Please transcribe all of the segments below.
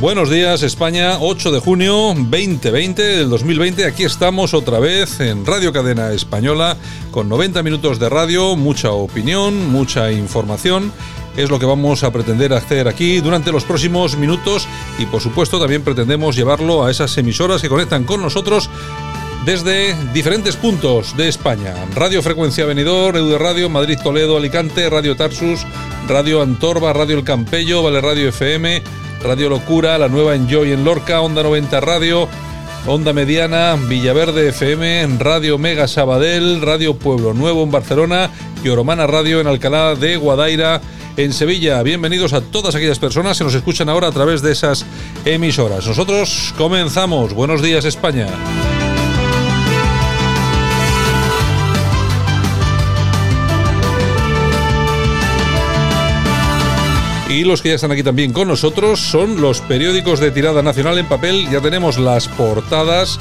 Buenos días España, 8 de junio 2020 del 2020. Aquí estamos otra vez en Radio Cadena Española con 90 minutos de radio, mucha opinión, mucha información. Es lo que vamos a pretender hacer aquí durante los próximos minutos y por supuesto también pretendemos llevarlo a esas emisoras que conectan con nosotros desde diferentes puntos de España. Radio Frecuencia Venidor, Eude Radio, Madrid Toledo, Alicante, Radio Tarsus, Radio Antorba, Radio El Campello, Vale Radio FM, Radio Locura, la nueva Enjoy en Lorca, Onda 90 Radio, Onda Mediana, Villaverde FM, Radio Mega Sabadell, Radio Pueblo Nuevo en Barcelona y Oromana Radio en Alcalá de Guadaira. En Sevilla, bienvenidos a todas aquellas personas que nos escuchan ahora a través de esas emisoras. Nosotros comenzamos. Buenos días, España. Y los que ya están aquí también con nosotros son los periódicos de tirada nacional en papel. Ya tenemos las portadas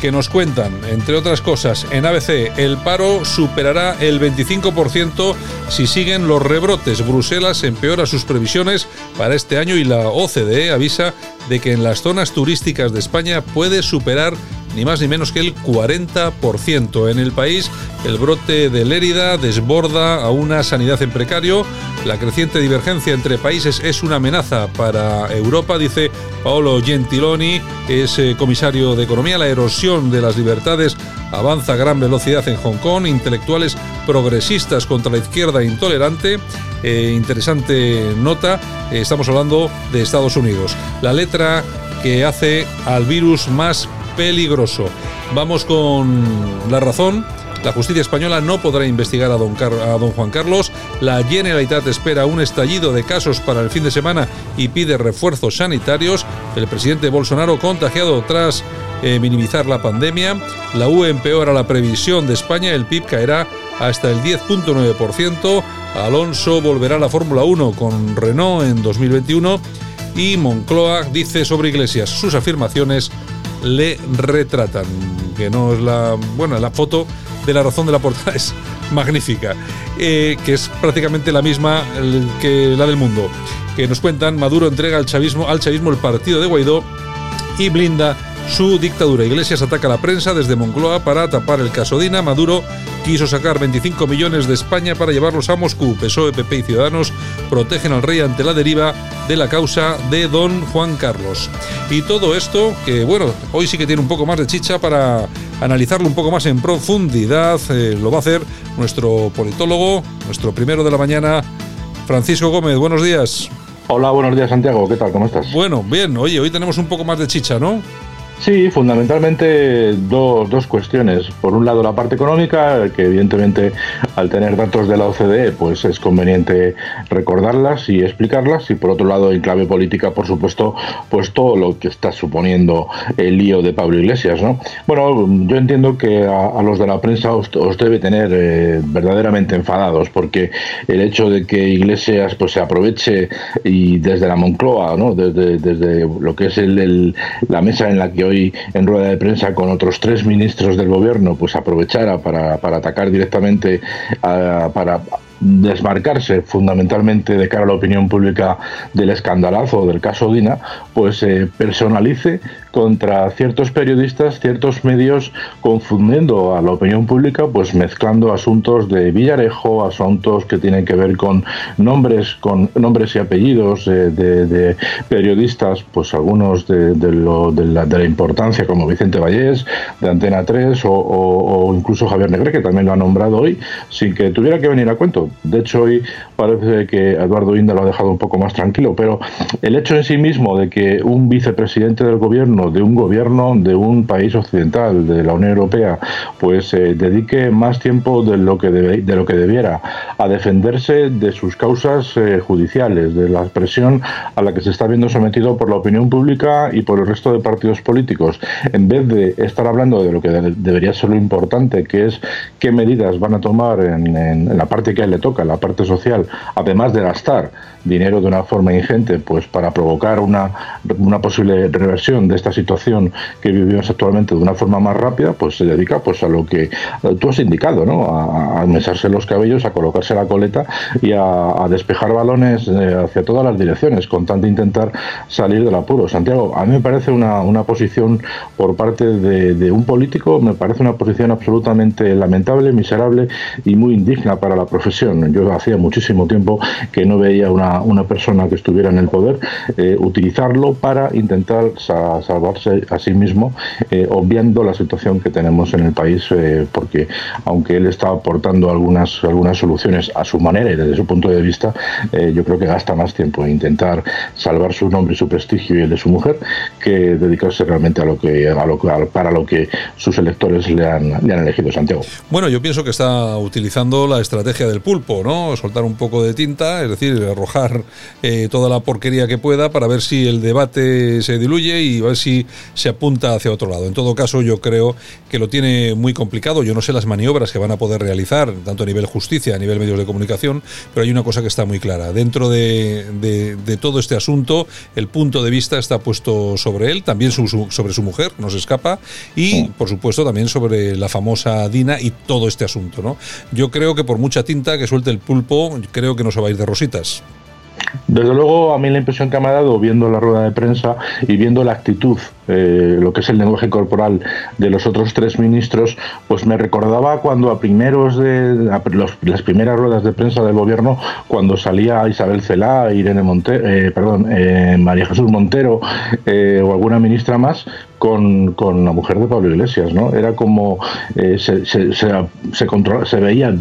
que nos cuentan, entre otras cosas, en ABC el paro superará el 25% si siguen los rebrotes. Bruselas empeora sus previsiones para este año y la OCDE avisa de que en las zonas turísticas de España puede superar ni más ni menos que el 40%. En el país, el brote de Lérida desborda a una sanidad en precario. La creciente divergencia entre países es una amenaza para Europa, dice Paolo Gentiloni, es eh, comisario de Economía. La erosión de las libertades avanza a gran velocidad en Hong Kong. Intelectuales progresistas contra la izquierda intolerante. Eh, interesante nota. Eh, estamos hablando de Estados Unidos. La letra que hace al virus más peligroso. Vamos con la razón. La justicia española no podrá investigar a don, a don, Juan Carlos. La Generalitat espera un estallido de casos para el fin de semana y pide refuerzos sanitarios. El presidente Bolsonaro contagiado tras eh, minimizar la pandemia. La UE empeora la previsión de España. El PIB caerá hasta el 10.9%. Alonso volverá a la Fórmula 1 con Renault en 2021. Y Moncloa dice sobre Iglesias sus afirmaciones le retratan. Que no es la. Bueno, la foto de la razón de la portada es magnífica, eh, que es prácticamente la misma que la del mundo. Que nos cuentan, Maduro entrega al chavismo, al chavismo el partido de Guaidó y blinda su dictadura. Iglesias ataca a la prensa desde Moncloa para tapar el caso Dina. Maduro quiso sacar 25 millones de España para llevarlos a Moscú. PSOE, PP y Ciudadanos protegen al rey ante la deriva de la causa de don Juan Carlos. Y todo esto, que bueno, hoy sí que tiene un poco más de chicha para analizarlo un poco más en profundidad, eh, lo va a hacer nuestro politólogo, nuestro primero de la mañana, Francisco Gómez. Buenos días. Hola, buenos días Santiago, ¿qué tal? ¿Cómo estás? Bueno, bien, oye, hoy tenemos un poco más de chicha, ¿no? Sí, fundamentalmente dos, dos, cuestiones. Por un lado, la parte económica, que evidentemente al tener datos de la OCDE, pues es conveniente recordarlas y explicarlas. Y por otro lado, en clave política, por supuesto, pues todo lo que está suponiendo el lío de Pablo Iglesias, ¿no? Bueno, yo entiendo que a, los de la prensa os, debe tener eh, verdaderamente enfadados, porque el hecho de que Iglesias pues se aproveche y desde la Moncloa, ¿no? Desde, desde lo que es el, la mesa en la que hoy en rueda de prensa con otros tres ministros del gobierno pues aprovechara para, para atacar directamente para desmarcarse fundamentalmente de cara a la opinión pública del escandalazo del caso Dina, pues eh, personalice contra ciertos periodistas, ciertos medios, confundiendo a la opinión pública, pues mezclando asuntos de Villarejo, asuntos que tienen que ver con nombres, con nombres y apellidos de, periodistas, pues algunos de, la, importancia, como Vicente Vallés, de Antena 3, o, incluso Javier Negre, que también lo ha nombrado hoy, sin que tuviera que venir a cuento. De hecho, hoy parece que Eduardo Inda lo ha dejado un poco más tranquilo, pero el hecho en sí mismo de que un vicepresidente del gobierno, de un gobierno de un país occidental, de la Unión Europea, pues eh, dedique más tiempo de lo que de lo que debiera a defenderse de sus causas eh, judiciales, de la presión a la que se está viendo sometido por la opinión pública y por el resto de partidos políticos, en vez de estar hablando de lo que debería ser lo importante, que es qué medidas van a tomar en, en la parte que a él le toca, la parte social, además de gastar dinero de una forma ingente pues para provocar una, una posible reversión de esta situación que vivimos actualmente de una forma más rápida, pues se dedica pues a lo que tú has indicado, ¿no? A, a mesarse los cabellos, a colocarse la coleta y a, despejar balones eh, hacia todas las direcciones, con tanto intentar salir del apuro. Santiago, a mí me parece una, una posición por parte de un político, me parece una posición absolutamente lamentable, miserable y muy indigna para la profesión. Yo hacía muchísimo tiempo que no veía una una, persona que estuviera en el poder, eh, utilizarlo para intentar salvarse a sí mismo, eh, obviando la situación que tenemos en el país, eh, porque aunque él está aportando algunas, algunas soluciones a su manera y desde su punto de vista, yo creo que gasta más tiempo en intentar salvar su nombre su prestigio y el de su mujer que dedicarse realmente a lo que, a lo, para lo que sus electores le han, le han elegido Santiago. Bueno, yo pienso que está utilizando la estrategia del pulpo, ¿no? Soltar un poco de tinta, es decir, arrojar eh, toda la porquería que pueda para ver si el debate se diluye y a ver si se apunta hacia otro lado. En todo caso, yo creo que lo tiene muy complicado. Yo no sé las maniobras que van a poder realizar, tanto a nivel justicia, a nivel medios de comunicación, pero hay una cosa que está muy clara. Dentro de, todo este asunto, el punto de vista está puesto sobre él, también sobre su mujer, no se escapa, y por supuesto también sobre la famosa Dina y todo este asunto. ¿no? Yo creo que por mucha tinta que suelte el pulpo, creo que no se va a ir de rositas. Desde luego, a mí la impresión que me ha dado viendo la rueda de prensa y viendo la actitud, eh, lo que es el lenguaje corporal de los otros tres ministros, pues me recordaba cuando a primeros de las primeras ruedas de prensa del gobierno, cuando salía Isabel Celá, Irene Montero, eh, perdón, eh, María Jesús Montero o alguna ministra más, con, con, la mujer de Pablo Iglesias, ¿no? Era como se, se, se, se, veía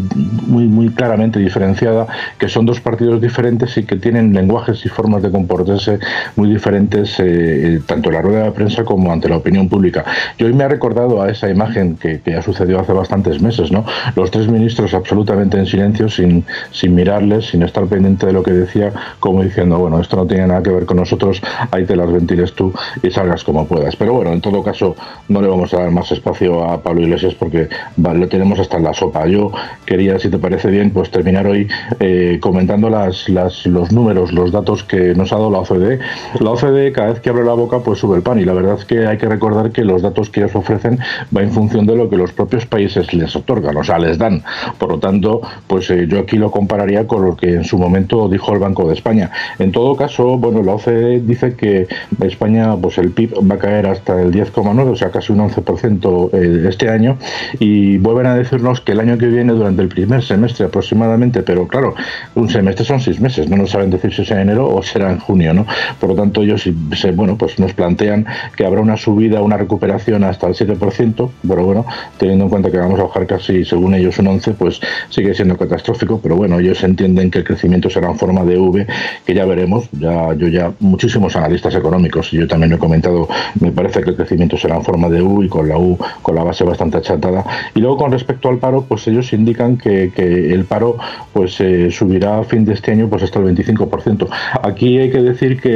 muy, muy claramente diferenciada que son dos partidos diferentes y que tienen lenguajes y formas de comportarse muy diferentes, eh, tanto en la rueda de prensa como ante la opinión pública. Y hoy me ha recordado a esa imagen que, que ha sucedido hace bastantes meses, ¿no? Los tres ministros absolutamente en silencio, sin, sin mirarles, sin estar pendiente de lo que decía, como diciendo, bueno, esto no tiene nada que ver con nosotros, ahí te las ventiles tú y salgas como puedas. Pero bueno, en todo caso, no le vamos a dar más espacio a Pablo Iglesias porque lo tenemos hasta en la sopa. Yo quería, si te parece bien, pues terminar hoy eh, comentando las, los números, los datos que nos ha dado la OCDE. La OCDE cada vez que abre la boca pues sube el pan y la verdad es que hay que recordar que los datos que ellos ofrecen va en función de lo que los propios países les otorgan, o sea, les dan. Por lo tanto, pues eh, yo aquí lo compararía con lo que en su momento dijo el Banco de España. En todo caso, bueno, la OCDE dice que España, pues el PIB va a caer hasta el 10,9, o sea, casi un 11% eh, este año y vuelven a decirnos que el año que viene, durante el primer semestre aproximadamente, pero claro, un semestre son seis meses, no nos saben decir si es en enero o será en junio, ¿no? Por lo tanto, ellos bueno, pues nos plantean que habrá una subida, una recuperación hasta el 7%, pero bueno, teniendo en cuenta que vamos a bajar casi, según ellos, un 11, pues sigue siendo catastrófico, pero bueno, ellos entienden que el crecimiento será en forma de V, que ya veremos, ya yo ya muchísimos analistas económicos, yo también lo he comentado, me parece que el crecimiento será en forma de U y con la U con la base bastante achatada. Y luego con respecto al paro, pues ellos indican que, que el paro pues eh, subirá a fin de este año pues hasta el 25%. Aquí hay que decir que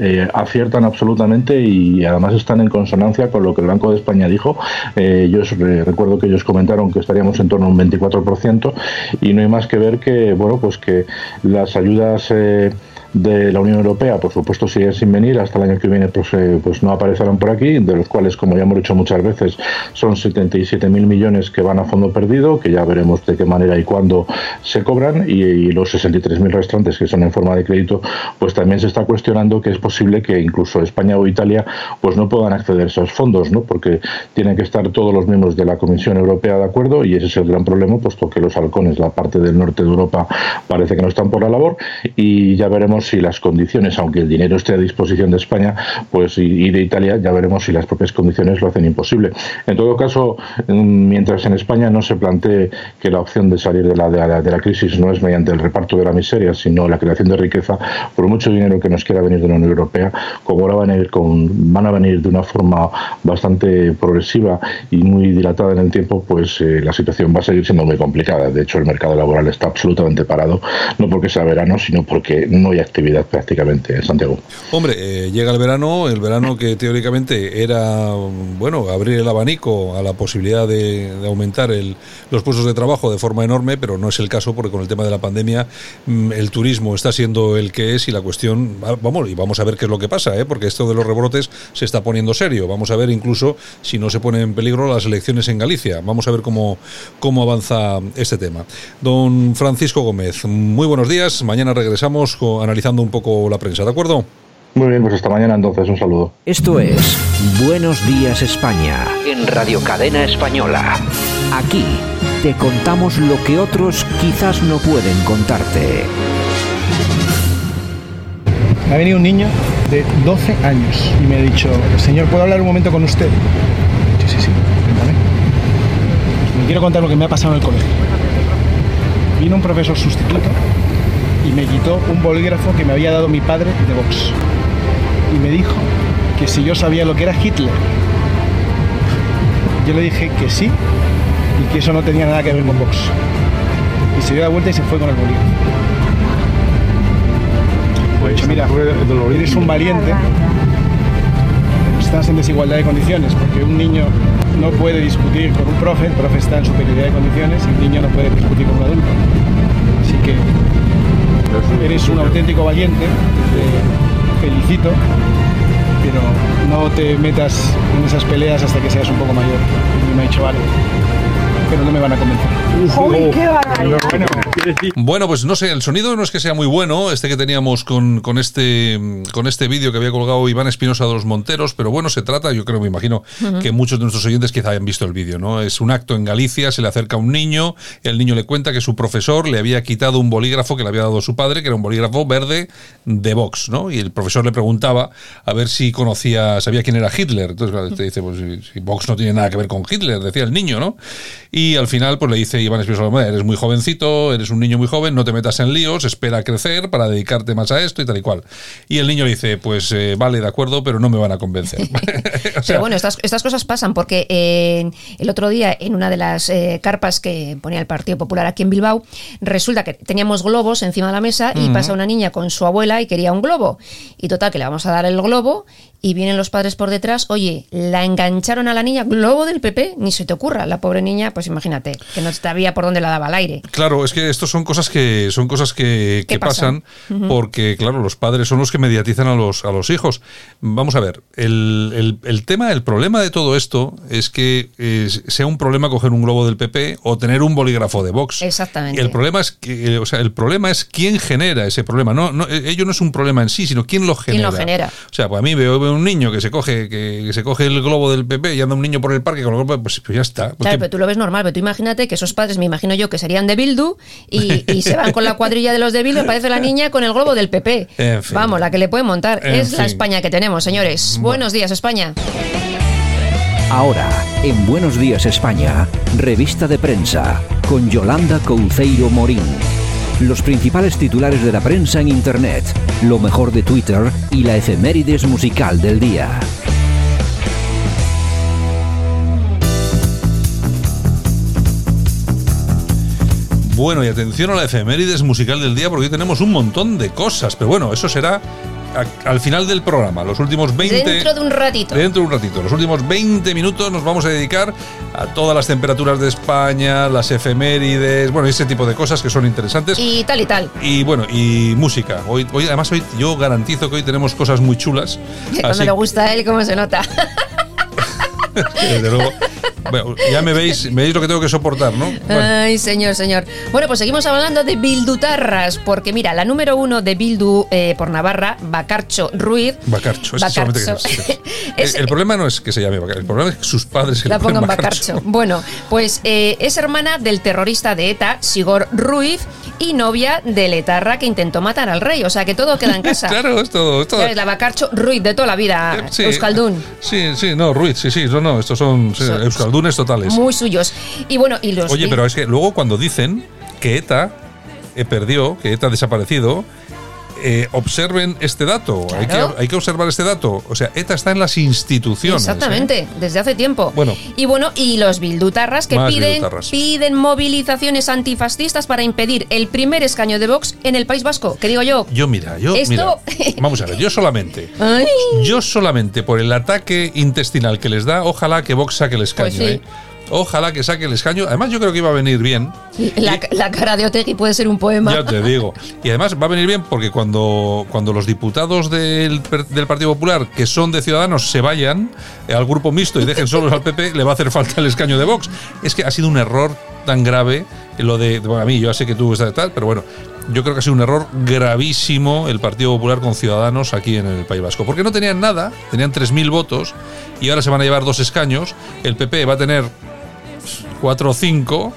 eh, aciertan absolutamente y además están en consonancia con lo que el Banco de España dijo. Eh, yo recuerdo que ellos comentaron que estaríamos en torno a un 24% y no hay más que ver que bueno pues que las ayudas de la Unión Europea, por supuesto, siguen sin venir. Hasta el año que viene pues, eh, pues no aparecerán por aquí, de los cuales, como ya hemos dicho muchas veces, son 77.000 millones que van a fondo perdido, que ya veremos de qué manera y cuándo se cobran, y, los 63.000 restantes que son en forma de crédito, pues también se está cuestionando que es posible que incluso España o Italia pues no puedan acceder a esos fondos, ¿no? porque tienen que estar todos los miembros de la Comisión Europea de acuerdo, y ese es el gran problema, puesto que los halcones, la parte del norte de Europa, parece que no están por la labor, y ya veremos si las condiciones, aunque el dinero esté a disposición de España, pues y, de Italia, ya veremos si las propias condiciones lo hacen imposible. En todo caso, mm, mientras en España no se plantee que la opción de salir de la, de la, crisis no es mediante el reparto de la miseria, sino la creación de riqueza, por mucho dinero que nos quiera venir de la Unión Europea, como ahora van a, ir con, van a venir de una forma bastante progresiva y muy dilatada en el tiempo, pues eh, la situación va a seguir siendo muy complicada. De hecho, el mercado laboral está absolutamente parado, no porque sea verano, sino porque no hay actividad prácticamente en Santiago. Hombre, eh, llega el verano, el verano que teóricamente era, bueno, abrir el abanico a la posibilidad de, aumentar el, los puestos de trabajo de forma enorme, pero no es el caso porque con el tema de la pandemia mm, el turismo está siendo el que es y la cuestión, vamos, y vamos a ver qué es lo que pasa, ¿eh? porque esto de los rebrotes se está poniendo serio. Vamos a ver incluso si no se pone en peligro las elecciones en Galicia. Vamos a ver cómo, cómo avanza este tema. Don Francisco Gómez, muy buenos días. Mañana regresamos analizando un poco la prensa, ¿de acuerdo? Muy bien, pues hasta mañana entonces, un saludo. Esto es Buenos Días España. En Radio Cadena Española. Aquí te contamos lo que otros quizás no pueden contarte. Me ha venido un niño de 12 años y me ha dicho, señor, ¿puedo hablar un momento con usted? Sí, sí, sí, cuéntame. Pues me quiero contar lo que me ha pasado en el colegio. Vino un profesor sustituto y me quitó un bolígrafo que me había dado mi padre de Vox. Y me dijo que si yo sabía lo que era Hitler. Yo le dije que sí y que eso no tenía nada que ver con Vox. Y se dio la vuelta y se fue con el bolígrafo. Pues mira, eres un valiente. Estás en desigualdad de condiciones porque un niño no puede discutir con un profe, el profe está en superioridad de condiciones y un niño no puede discutir con un adulto. Así que eres un auténtico valiente, te felicito, pero no te metas en esas peleas hasta que seas un poco mayor. Me ha dicho, vale, pero no me van a convencer. Uy, qué bueno, pues no sé, el sonido no es que sea muy bueno, este que teníamos con, con este con este vídeo que había colgado Iván Espinosa de los Monteros, pero bueno, se trata, yo creo, me imagino que muchos de nuestros oyentes quizá hayan visto el vídeo, ¿no? Es un acto en Galicia, se le acerca a un niño, el niño le cuenta que su profesor le había quitado un bolígrafo que le había dado su padre, que era un bolígrafo verde de Vox, ¿no? Y el profesor le preguntaba a ver si conocía, sabía quién era Hitler. Entonces te dice, pues si Vox no tiene nada que ver con Hitler, decía el niño, ¿no? Y al final, pues le dice Iván Espinosa, eres muy jovencito, eres un niño muy joven, no te metas en líos, espera a crecer para dedicarte más a esto y tal y cual. Y el niño le dice, pues eh, vale, de acuerdo, pero no me van a convencer. pero bueno, estas, estas cosas pasan porque eh, el otro día en una de las eh, carpas que ponía el Partido Popular aquí en Bilbao, resulta que teníamos globos encima de la mesa y pasa una niña con su abuela y quería un globo. Y total, que le vamos a dar el globo y vienen los padres por detrás, oye, la engancharon a la niña, globo del PP, ni se te ocurra, la pobre niña, pues imagínate, que no sabía por dónde la daba al aire. Claro, es que estos son cosas que son cosas que, pasan, porque claro, los padres son los que mediatizan a los, a los hijos. Vamos a ver, el, tema, el problema de todo esto es que eh, sea un problema coger un globo del PP o tener un bolígrafo de Vox. Exactamente. El problema es que, o sea, el problema es quién genera ese problema. No, no, ello no es un problema en sí, sino quién lo genera. ¿Quién lo genera? O sea, pues a mí veo un niño que se coge que, se coge el globo del PP y anda un niño por el parque con el globo, pues, pues ya está. Claro, pero tú lo ves normal, pero tú imagínate que esos padres, me imagino yo, que serían de Bildu y, se van con la cuadrilla de los de Bildu, parece la niña con el globo del PP. Vamos, la que le puede montar. es la España que tenemos, señores. Buenos días, España. Ahora, en Buenos Días España, revista de prensa, con Yolanda Couceiro Morín los principales titulares de la prensa en Internet, lo mejor de Twitter y la efemérides musical del día. Bueno, y atención a la efemérides musical del día porque hoy tenemos un montón de cosas, pero bueno, eso será al final del programa, los últimos 20... Dentro de un ratito. Dentro de un ratito. Los últimos 20 minutos nos vamos a dedicar a todas las temperaturas de España, las efemérides, bueno, ese tipo de cosas que son interesantes. Y tal y tal. Y bueno, y música. Hoy, hoy además, hoy yo garantizo que hoy tenemos cosas muy chulas. Cuando le gusta a él, ¿cómo se nota? Desde luego. Bueno, ya me veis, me veis lo que tengo que soportar, ¿no? Bueno, Ay, señor, señor. Bueno, pues seguimos hablando de Bildutarras, porque mira, la número uno de Bildu eh, por Navarra, Bacarcho Ruiz. Bacarcho, es que solamente que Bacarcho. es- Es- el, el problema no es que se llame Bacarcho, el problema es que sus padres se La pongan Bacarcho. Bueno, pues eh, es hermana del terrorista de ETA, Sigor Ruiz, y novia del etarra que intentó matar al rey. O sea que todo queda en casa. Claro, es todo. es todo. La Bacarcho Ruiz de toda la vida, Eh, sí. Euskaldun. Sí, sí, no, Ruiz, sí, sí, no, no, estos son, sí, Son- totales. Muy suyos. Y bueno, y los. Oye, pero es que luego cuando dicen que ETA eh, perdió, que ETA ha desaparecido, eh, observen este dato. Hay, que, hay que observar este dato. O sea, ETA está en las instituciones. ¿eh? Exactamente, desde hace tiempo. Bueno. y bueno, y los bildutarras que piden, bildutarras. piden movilizaciones antifascistas para impedir el primer escaño de Vox en el País Vasco. Que digo yo, Yo, mira, yo, Esto- mira, vamos a ver, yo solamente, Ay. yo solamente por el ataque intestinal que les da, ojalá que Vox saque el escaño, Pues sí. ¿eh? Ojalá que saque el escaño. Además, yo creo que iba a venir bien. la, la cara de Otegui puede ser un poema. Ya te digo. Y además va a venir bien porque cuando, cuando los diputados del, del Partido Popular, que son de Ciudadanos, se vayan eh, al grupo mixto y dejen solos al PP, le va a hacer falta el escaño de Vox. Es que ha sido un error tan grave lo de. Bueno, a mí, yo ya sé que tú estás de tal, pero bueno. Yo creo que ha sido un error gravísimo el Partido Popular con Ciudadanos aquí en el País Vasco. Porque no tenían nada, tenían 3.000 votos y ahora se van a llevar dos escaños. El PP va a tener 4 o 5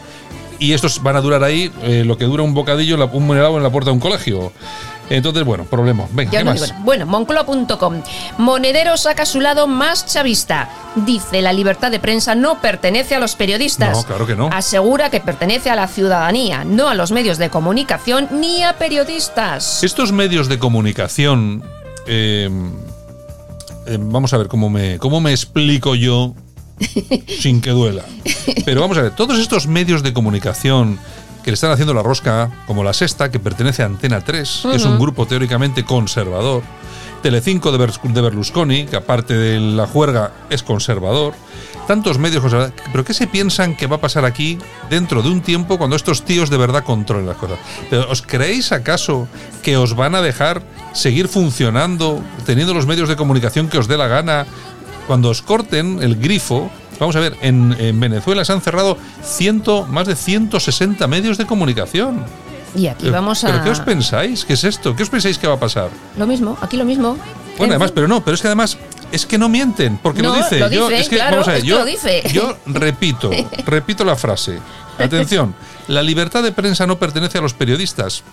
y estos van a durar ahí eh, lo que dura un bocadillo, un helado en la puerta de un colegio. Entonces, bueno, problema. Venga, Ya ¿qué no más? digo nada. Bueno, Moncloa.com. Monedero saca su lado más chavista. Dice, la libertad de prensa no pertenece a los periodistas. No, claro que no. Asegura que pertenece a la ciudadanía, no a los medios de comunicación ni a periodistas. Estos medios de comunicación, eh, eh, vamos a ver cómo me, cómo me explico yo sin que duela. Pero vamos a ver, todos estos medios de comunicación que le están haciendo la rosca, como la Sexta, que pertenece a Antena 3, que es un grupo teóricamente conservador, Telecinco de, de Berlusconi, que aparte de la juerga es conservador, tantos medios conservadores, pero ¿qué se piensan que va a pasar aquí dentro de un tiempo cuando estos tíos de verdad controlen las cosas? ¿Pero os creéis acaso que os van a dejar seguir funcionando, teniendo los medios de comunicación que os dé la gana, cuando os corten el grifo? Vamos a ver, en, en Venezuela se han cerrado ciento, más de 160 medios de comunicación. Y aquí Pero- vamos a... ¿Pero qué os pensáis? ¿Qué es esto? ¿Qué os pensáis que va a pasar? Lo mismo, aquí lo mismo. Bueno, En además, pero no, pero es que además es que no mienten, porque No, lo dice. lo yo, dice, es que, claro, vamos a ver, es que yo, lo dice. yo repito, repito la frase. Atención, la libertad de prensa no pertenece a los periodistas.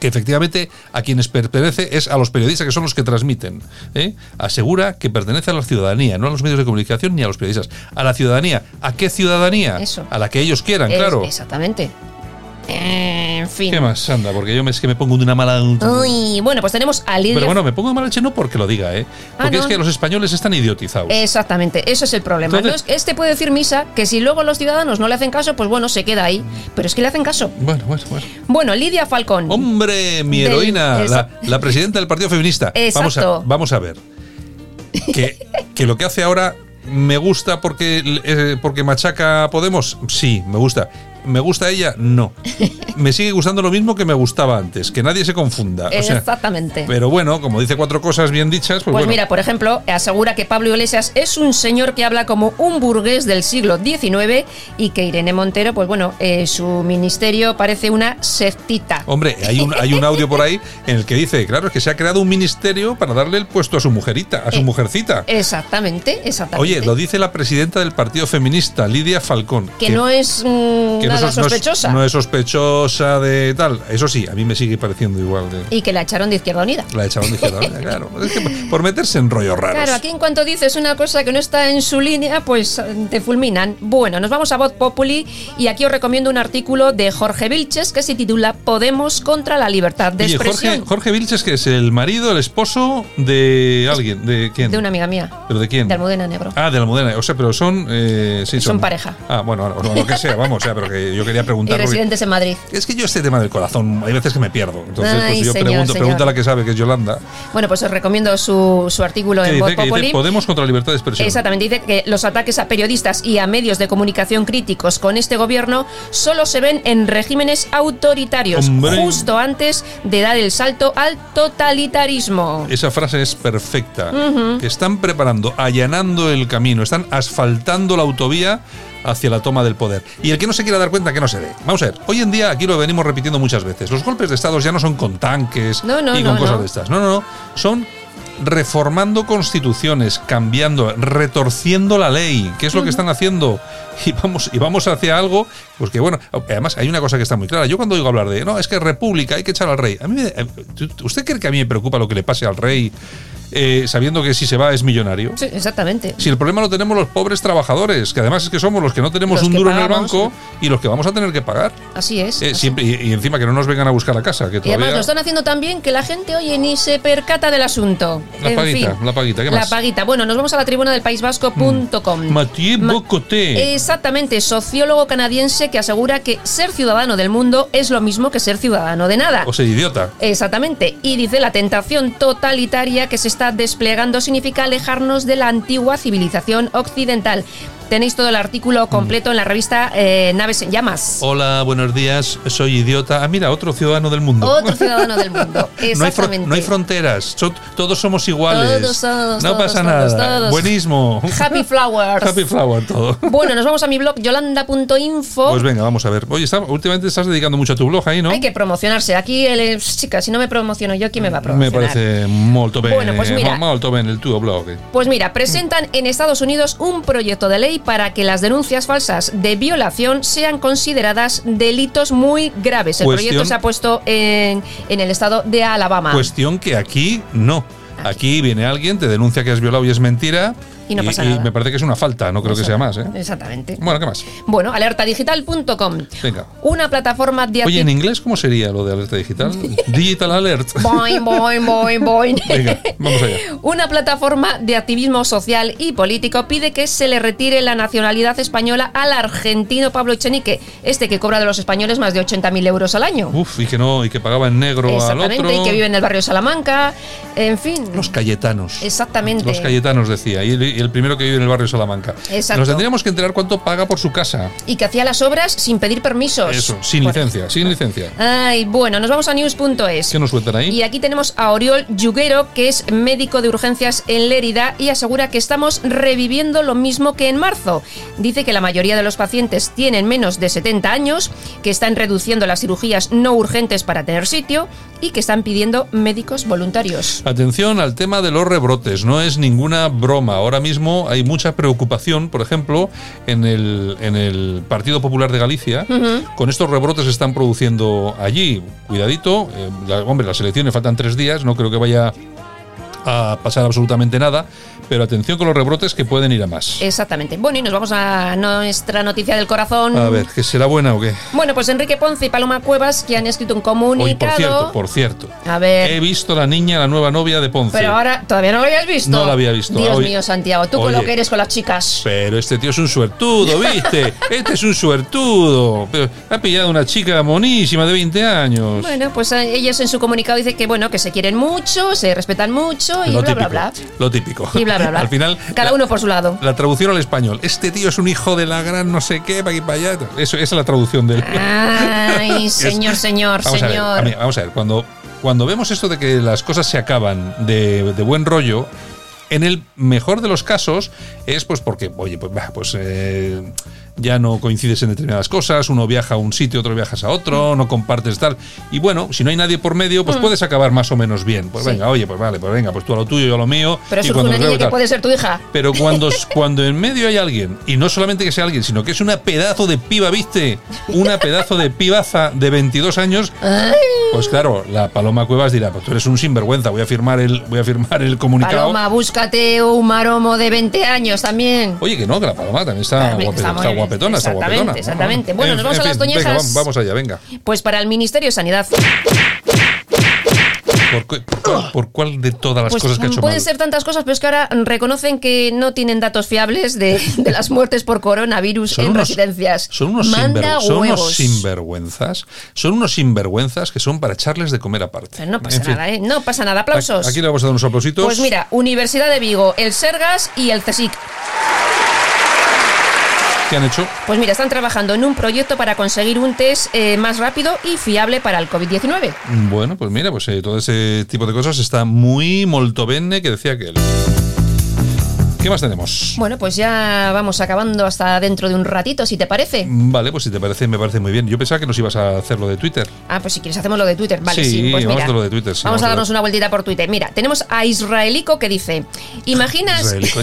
Que efectivamente a quienes pertenece es a los periodistas que son los que transmiten. ¿eh? Asegura que pertenece a la ciudadanía, no a los medios de comunicación ni a los periodistas. A la ciudadanía. ¿A qué ciudadanía? Eso. A la que ellos quieran, Es- claro. Exactamente. En fin. ¿Qué más, anda? Porque yo me, es que me pongo de una mala. Uy, bueno, pues tenemos a Lidia. Pero bueno, me pongo de mala leche no porque lo diga, ¿eh? Ah, Porque no. es que los españoles están idiotizados. Exactamente, eso es el problema. Entonces- este puede decir misa que si luego los ciudadanos no le hacen caso, pues bueno, se queda ahí. Pero es que le hacen caso. Bueno, bueno, bueno. Bueno, Lidia Falcón. Hombre, mi heroína, la, la presidenta del Partido Feminista. Vamos a, Exacto. vamos a ver. Que, que lo que hace ahora me gusta porque, eh, porque machaca a Podemos. Sí, me gusta. ¿Me gusta ella? No. Me sigue gustando lo mismo que me gustaba antes. Que nadie se confunda. O sea, Exactamente. pero bueno, como dice cuatro cosas bien dichas, pues, Pues bueno. mira, por ejemplo, asegura que Pablo Iglesias es un señor que habla como un burgués del siglo XIX y que Irene Montero, pues bueno, eh, su ministerio parece una sectita. Hombre, hay un, hay un audio por ahí en el que dice, claro, es que se ha creado un ministerio para darle el puesto a su mujerita, a su Eh, mujercita. Exactamente, exactamente. Oye, lo dice la presidenta del Partido Feminista, Lidia Falcón. que, no es mm, que no no es- sospechosa. No es, sospechosa de tal. Eso sí, a mí me sigue pareciendo igual de. Y que la echaron de Izquierda Unida. La echaron de izquierda, Unida, claro. Es que por meterse en rollos raros. Claro, aquí en cuanto dices una cosa que no está en su línea, pues eh, te fulminan. Bueno, nos vamos a Voz Populi y aquí os recomiendo un artículo de Jorge Vilches que se titula Podemos contra la libertad de Oye, Jorge, expresión. Jorge Vilches, que es el marido, el esposo de alguien. ¿De quién? De una amiga mía, ¿Pero de quién? de Almudena Negro. Ah, de Almudena. O sea, pero son. eh, sí, Son pareja. Ah, bueno, bueno, lo que sea, vamos, o sea, pero que yo quería Y preguntar. porque- residentes en Madrid. es que yo este tema del corazón, hay veces que me pierdo. Entonces, Ay, pues yo señor, pregunto, señor. pregunta a la que sabe, que es Yolanda. Bueno, pues os recomiendo su, su artículo ¿Qué en Voz Populi. Podemos contra la libertad de expresión. Exactamente, dice que los ataques a periodistas y a medios de comunicación críticos con este gobierno solo se ven en regímenes autoritarios, Hombre. justo antes de dar el salto al totalitarismo. Esa frase es perfecta. Están preparando, allanando el camino, están asfaltando la autovía hacia la toma del poder. Y el que no se quiera dar cuenta, que no se dé. Vamos a ver, hoy en día, aquí lo venimos repitiendo muchas veces, los golpes de Estado ya no son con tanques No, no, y con no, cosas de estas. No, no, no. Son reformando constituciones, cambiando, retorciendo la ley, que es lo que están haciendo. Y vamos, y vamos hacia algo, pues que bueno, además hay una cosa que está muy clara. Yo cuando oigo hablar de, no, es que república, hay que echar al rey. A mí me- eh, ¿Usted cree que a mí me preocupa lo que le pase al rey eh, sabiendo que si se va es millonario? Sí, exactamente. Si el problema lo tenemos los pobres trabajadores, que además es que somos los que no tenemos Los un duro en el pagamos. banco y los que vamos a tener que pagar. Así es. Eh, así. siempre, y, y encima que no nos vengan a buscar a casa, que Y además todavía... lo están haciendo tan bien que la gente, oye, ni se percata del asunto. La En paguita, fin. la paguita, ¿qué La más? paguita. Bueno, nos vamos a la tribuna del paisvasco.com. Mathieu Ma- Bocoté. Exactamente, sociólogo canadiense que asegura que ser ciudadano del mundo es lo mismo que ser ciudadano de nada. O sea, idiota. Exactamente, y dice la tentación totalitaria que se desplegando significa alejarnos de la antigua civilización occidental. Tenéis todo el artículo completo en la revista eh, Naves en Llamas. Hola, buenos días, soy idiota. Ah, mira, otro ciudadano del mundo. Otro ciudadano del mundo. No hay, no fronteras, todos somos iguales. Todos, todos, no todos, pasa nada. Buenismo. Happy Flowers. Happy flower todo. Bueno, nos vamos a mi blog yolanda.info. Pues venga, vamos a ver. Oye, está- últimamente estás dedicando mucho a tu blog ahí, ¿no? Hay que promocionarse. Aquí, el, chica, si no me promociono yo, ¿quién me va a Me promocionar? parece molto bene. Bueno, pues mira. Molto bene el tuo blog. Pues mira, presentan en Estados Unidos un proyecto de ley para que las denuncias falsas de violación sean consideradas delitos muy graves. El Cuestión- proyecto se ha puesto en, en el estado de Alabama. Cuestión que aquí no. Aquí viene alguien, te denuncia que has violado y es mentira. Y no pasa nada. me parece que es una falta, no creo que sea más, ¿eh? Exactamente. Bueno, ¿qué más? Bueno, alertadigital.com. Venga. Una plataforma de Oye, ¿en inglés cómo sería lo de alerta digital? Digital Alert. Boing, boing, boing, boing. Venga, vamos allá. Una plataforma de activismo social y político pide que se le retire la nacionalidad española al argentino Pablo Echenique, este que cobra de los españoles más de 80.000 euros al año. Uf, y que no, y que pagaba en negro al Exactamente, otro. y que vive en el barrio Salamanca, en fin. Los Cayetanos. Exactamente. Los Cayetanos decía, y y el primero que vive en el barrio Salamanca. Exacto. Nos tendríamos que enterar cuánto paga por su casa. Y que hacía las obras sin pedir permisos. Eso, sin Por- licencia, sin licencia. Ay, bueno, nos vamos a news.es. ¿Qué nos cuentan ahí? Y aquí tenemos a Oriol Yuguero, que es médico de urgencias en Lérida y asegura que estamos reviviendo lo mismo que en marzo. Dice que la mayoría de los pacientes tienen menos de 70 años, que están reduciendo las cirugías no urgentes para tener sitio y que están pidiendo médicos voluntarios. Atención al tema de los rebrotes, no es ninguna broma. Ahora mismo hay mucha preocupación, por ejemplo, en el, en el Partido Popular de Galicia, con estos rebrotes que se están produciendo allí. Cuidadito, eh, la- hombre, las elecciones faltan tres días, no creo que vaya a pasar absolutamente nada, pero atención con los rebrotes que pueden ir a más. Exactamente. Bueno, y nos vamos a nuestra noticia del corazón. A ver, ¿que será buena o qué? Bueno, pues Enrique Ponce y Paloma Cuevas, que han escrito un Hoy, comunicado. por cierto, por cierto. A ver. He visto la niña, la nueva novia de Ponce. Pero ahora, ¿todavía no lo habías visto? No la había visto. Dios Hoy- mío, Santiago, tú con lo que eres con las chicas. Pero este tío es un suertudo, ¿viste? Este es un suertudo. Pero ha pillado una chica monísima de 20 años. Bueno, pues eh, ellos en su comunicado dicen que bueno, que se quieren mucho, se respetan mucho y lo bla típico. bla bla. Lo típico. Y bla bla bla. Al final. Cada uno por su lado. La traducción al español. Este tío es un hijo de la gran no sé qué, para aquí para allá. Eso, esa es la traducción del. Ay, Es- señor, señor, Vamos a ver, señor. a mí- vamos a ver, cuando, cuando vemos esto de que las cosas se acaban de, de buen rollo, en el mejor de los casos es pues porque, oye, pues, pues eh, ya no coincides en determinadas cosas, uno viaja a un sitio, otro viajas a otro, no compartes tal. Y bueno, si no hay nadie por medio, pues puedes acabar más o menos bien. Pues Mm. Sí. venga, oye, pues vale, pues venga, pues tú a lo tuyo, yo a lo mío. Pero cuando una niña que puede ser tu hija. Pero cuando, cuando en medio hay alguien, y no solamente que sea alguien, sino que es una pedazo de piba, ¿viste? Una pedazo de pibaza de 22 años, pues claro, la Paloma Cuevas dirá, pues tú eres un sinvergüenza, voy a firmar el, voy a firmar el comunicado. Paloma, búscate un maromo de 20 años también. Oye, que no, que la Paloma también está, está bien. Guapetona, está Exactamente, guapetona. exactamente. Bueno, En- nos vamos a las venga, vamos, vamos allá, venga. Pues para el Ministerio de Sanidad. ¿Por, cuál de todas las pues cosas que ha hecho Pueden ser tantas cosas, pero es que ahora reconocen que no tienen datos fiables de, las muertes por coronavirus en residencias. Son unos, son unos sinvergüenzas. Son unos sinvergüenzas que son para echarles de comer aparte. no pasa nada, ¿eh? No pasa nada. Aplausos. Aquí le vamos a dar unos aplausitos. Pues mira, Universidad de Vigo, el Sergas y el CSIC. ¿Qué han hecho? Pues mira, están trabajando en un proyecto para conseguir un test eh, más rápido y fiable para el COVID-19. Bueno, pues mira, pues eh, todo ese tipo de cosas está muy molto bene, que decía que él. ¿Qué más tenemos? Bueno, pues ya vamos acabando hasta dentro de un ratito, si te parece. Vale, pues si te parece, me parece muy bien. Yo pensaba que nos ibas a hacer lo de Twitter. Ah, pues si quieres hacemos lo de Twitter. Vale, sí, pues vamos a lo de Twitter. vamos, a darnos una vueltita por Twitter. Mira, tenemos a Israelico que dice, ¿imaginas? Israelico,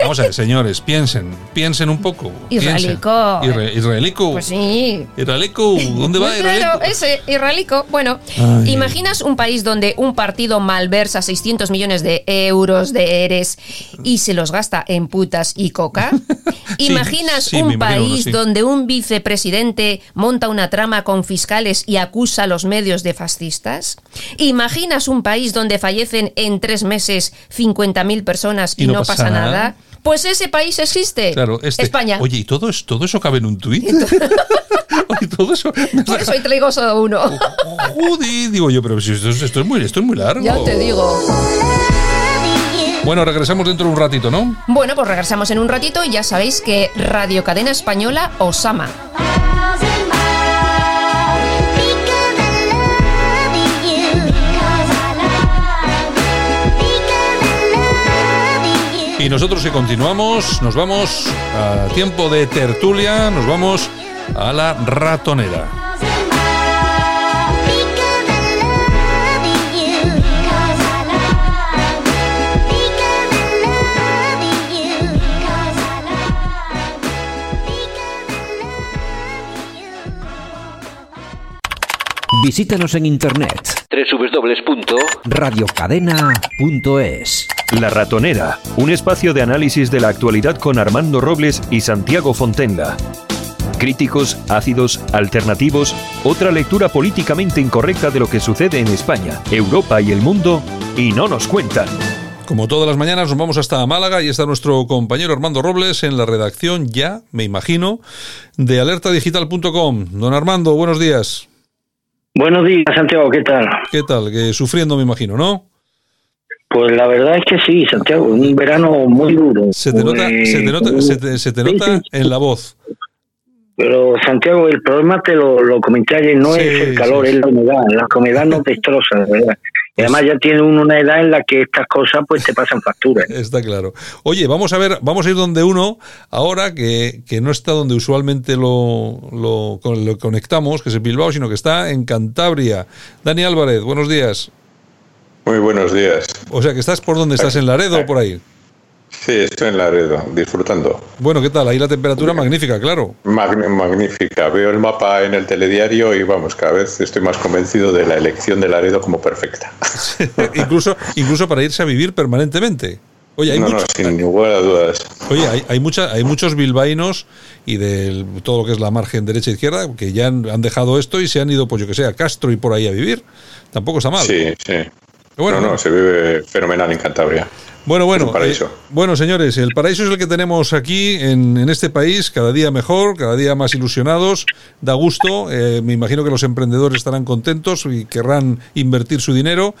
vamos a ver, señores, piensen, piensen un poco. Israelico. Israelico. Pues sí. Israelico, ¿dónde va Israelico? Claro, ese, Israelico. Bueno, ¿imaginas un país donde un partido malversa 600 millones de euros de ERES y se los gasta en putas y coca? ¿Imaginas un país donde un vicepresidente monta una trama con fiscales y acusa a los medios de fascistas? ¿Imaginas un país donde fallecen en tres meses 50.000 personas y, no, pasa, nada? Pues ese país existe. Claro, este, España. Oye, ¿y todo, es, todo eso cabe en un tuit? todo eso. Por eso hoy traigo solo uno. Joder, digo yo, pero esto, esto, es muy, esto es muy largo. Ya te digo. Bueno, regresamos dentro de un ratito, ¿no? Bueno, pues regresamos en un ratito y ya sabéis que Radio Cadena Española os ama. Y nosotros que continuamos, nos vamos a tiempo de tertulia, nos vamos a la ratonera. Visítanos en internet www.radiocadena.es. La Ratonera, un espacio de análisis de la actualidad con Armando Robles y Santiago Fontenga. Críticos, ácidos, alternativos, otra lectura políticamente incorrecta de lo que sucede en España, Europa y el mundo, y no nos cuentan. Como todas las mañanas nos vamos hasta Málaga y está nuestro compañero Armando Robles en la redacción ya, me imagino, de alertadigital.com. Don Armando, buenos días. Buenos días, Santiago, ¿qué tal? ¿Qué tal? Que sufriendo, me imagino, ¿no? Pues la verdad es que sí, Santiago, un verano muy duro. Se te nota, se te nota, se te, nota en la voz. Pero Santiago, el problema te lo, lo comenté ayer, no es el calor, es la humedad. La humedad nos destroza, ¿verdad? Y además ya tiene una edad en la que estas cosas pues te pasan factura. Está claro. Oye, vamos a ver, vamos a ir donde uno ahora que, que no está donde usualmente lo, lo, lo, conectamos, que es en Bilbao, sino que está en Cantabria. Dani Álvarez, buenos días. Muy buenos días. O sea que estás por donde estás, en Laredo o por ahí. Sí, estoy en Laredo, disfrutando. Bueno, ¿qué tal? Ahí la temperatura magnífica, claro. magnífica. Veo el mapa en el telediario y vamos, cada vez estoy más convencido de la elección de Laredo como perfecta. incluso, incluso para irse a vivir permanentemente. Oye, hay no, sin ninguna dudas. Oye, hay, hay, mucha, hay muchos bilbaínos y de todo lo que es la margen derecha e izquierda que ya han, han, dejado esto y se han ido, pues yo que sé, a Castro y por ahí a vivir. Tampoco está mal. Sí, sí. Bueno, no, no, se vive fenomenal en Cantabria. Bueno, bueno, eh, bueno, señores, el paraíso es el que tenemos aquí en, en, este país, cada día mejor, cada día más ilusionados, da gusto. Eh, me imagino que los emprendedores estarán contentos y querrán invertir su dinero.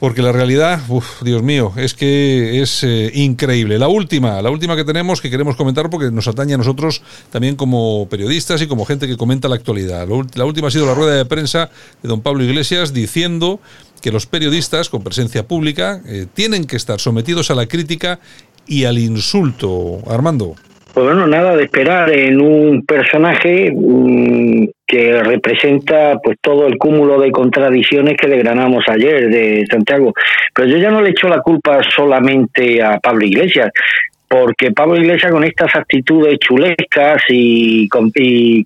Porque la realidad, uf, Dios mío, es que es eh, increíble. La última, la última que tenemos que queremos comentar porque nos atañe a nosotros también como periodistas y como gente que comenta la actualidad. La última ha sido la rueda de prensa de don Pablo Iglesias diciendo que los periodistas con presencia pública eh, tienen que estar sometidos a la crítica y al insulto. Armando. Pues bueno, nada de esperar en un personaje mm, que representa pues todo el cúmulo de contradicciones que desgranamos ayer de Santiago. Pero yo ya no le echo la culpa solamente a Pablo Iglesias, porque Pablo Iglesias con estas actitudes chulescas y, con, y,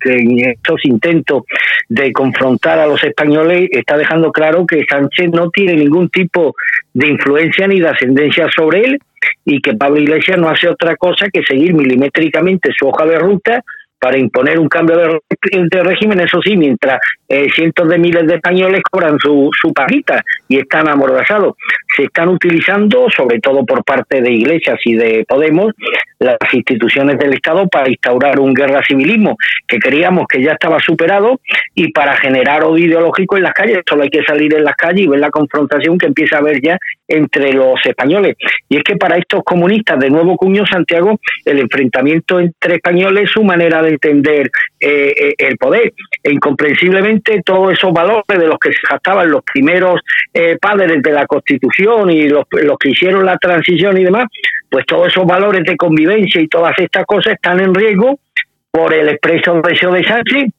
estos intentos de confrontar a los españoles está dejando claro que Sánchez no tiene ningún tipo de influencia ni de ascendencia sobre él y que Pablo Iglesias no hace otra cosa que seguir milimétricamente su hoja de ruta para imponer un cambio de, régimen, eso sí, mientras eh, cientos de miles de españoles cobran su, su paguita y están amordazados. Se están utilizando, sobre todo por parte de iglesias y de Podemos, las instituciones del Estado para instaurar un guerra civilismo que creíamos que ya estaba superado y para generar odio ideológico en las calles. Solo hay que salir en las calles y ver la confrontación que empieza a haber ya entre los españoles. Y es que para estos comunistas de Nuevo Cuño Santiago, el enfrentamiento entre españoles es su manera de entender eh, eh, el poder. E incomprensiblemente todos esos valores de los que se jactaban los primeros eh, padres de la Constitución y los, los que hicieron la transición y demás, pues todos esos valores de convivencia y todas estas cosas están en riesgo por el expreso deseo de Sánchez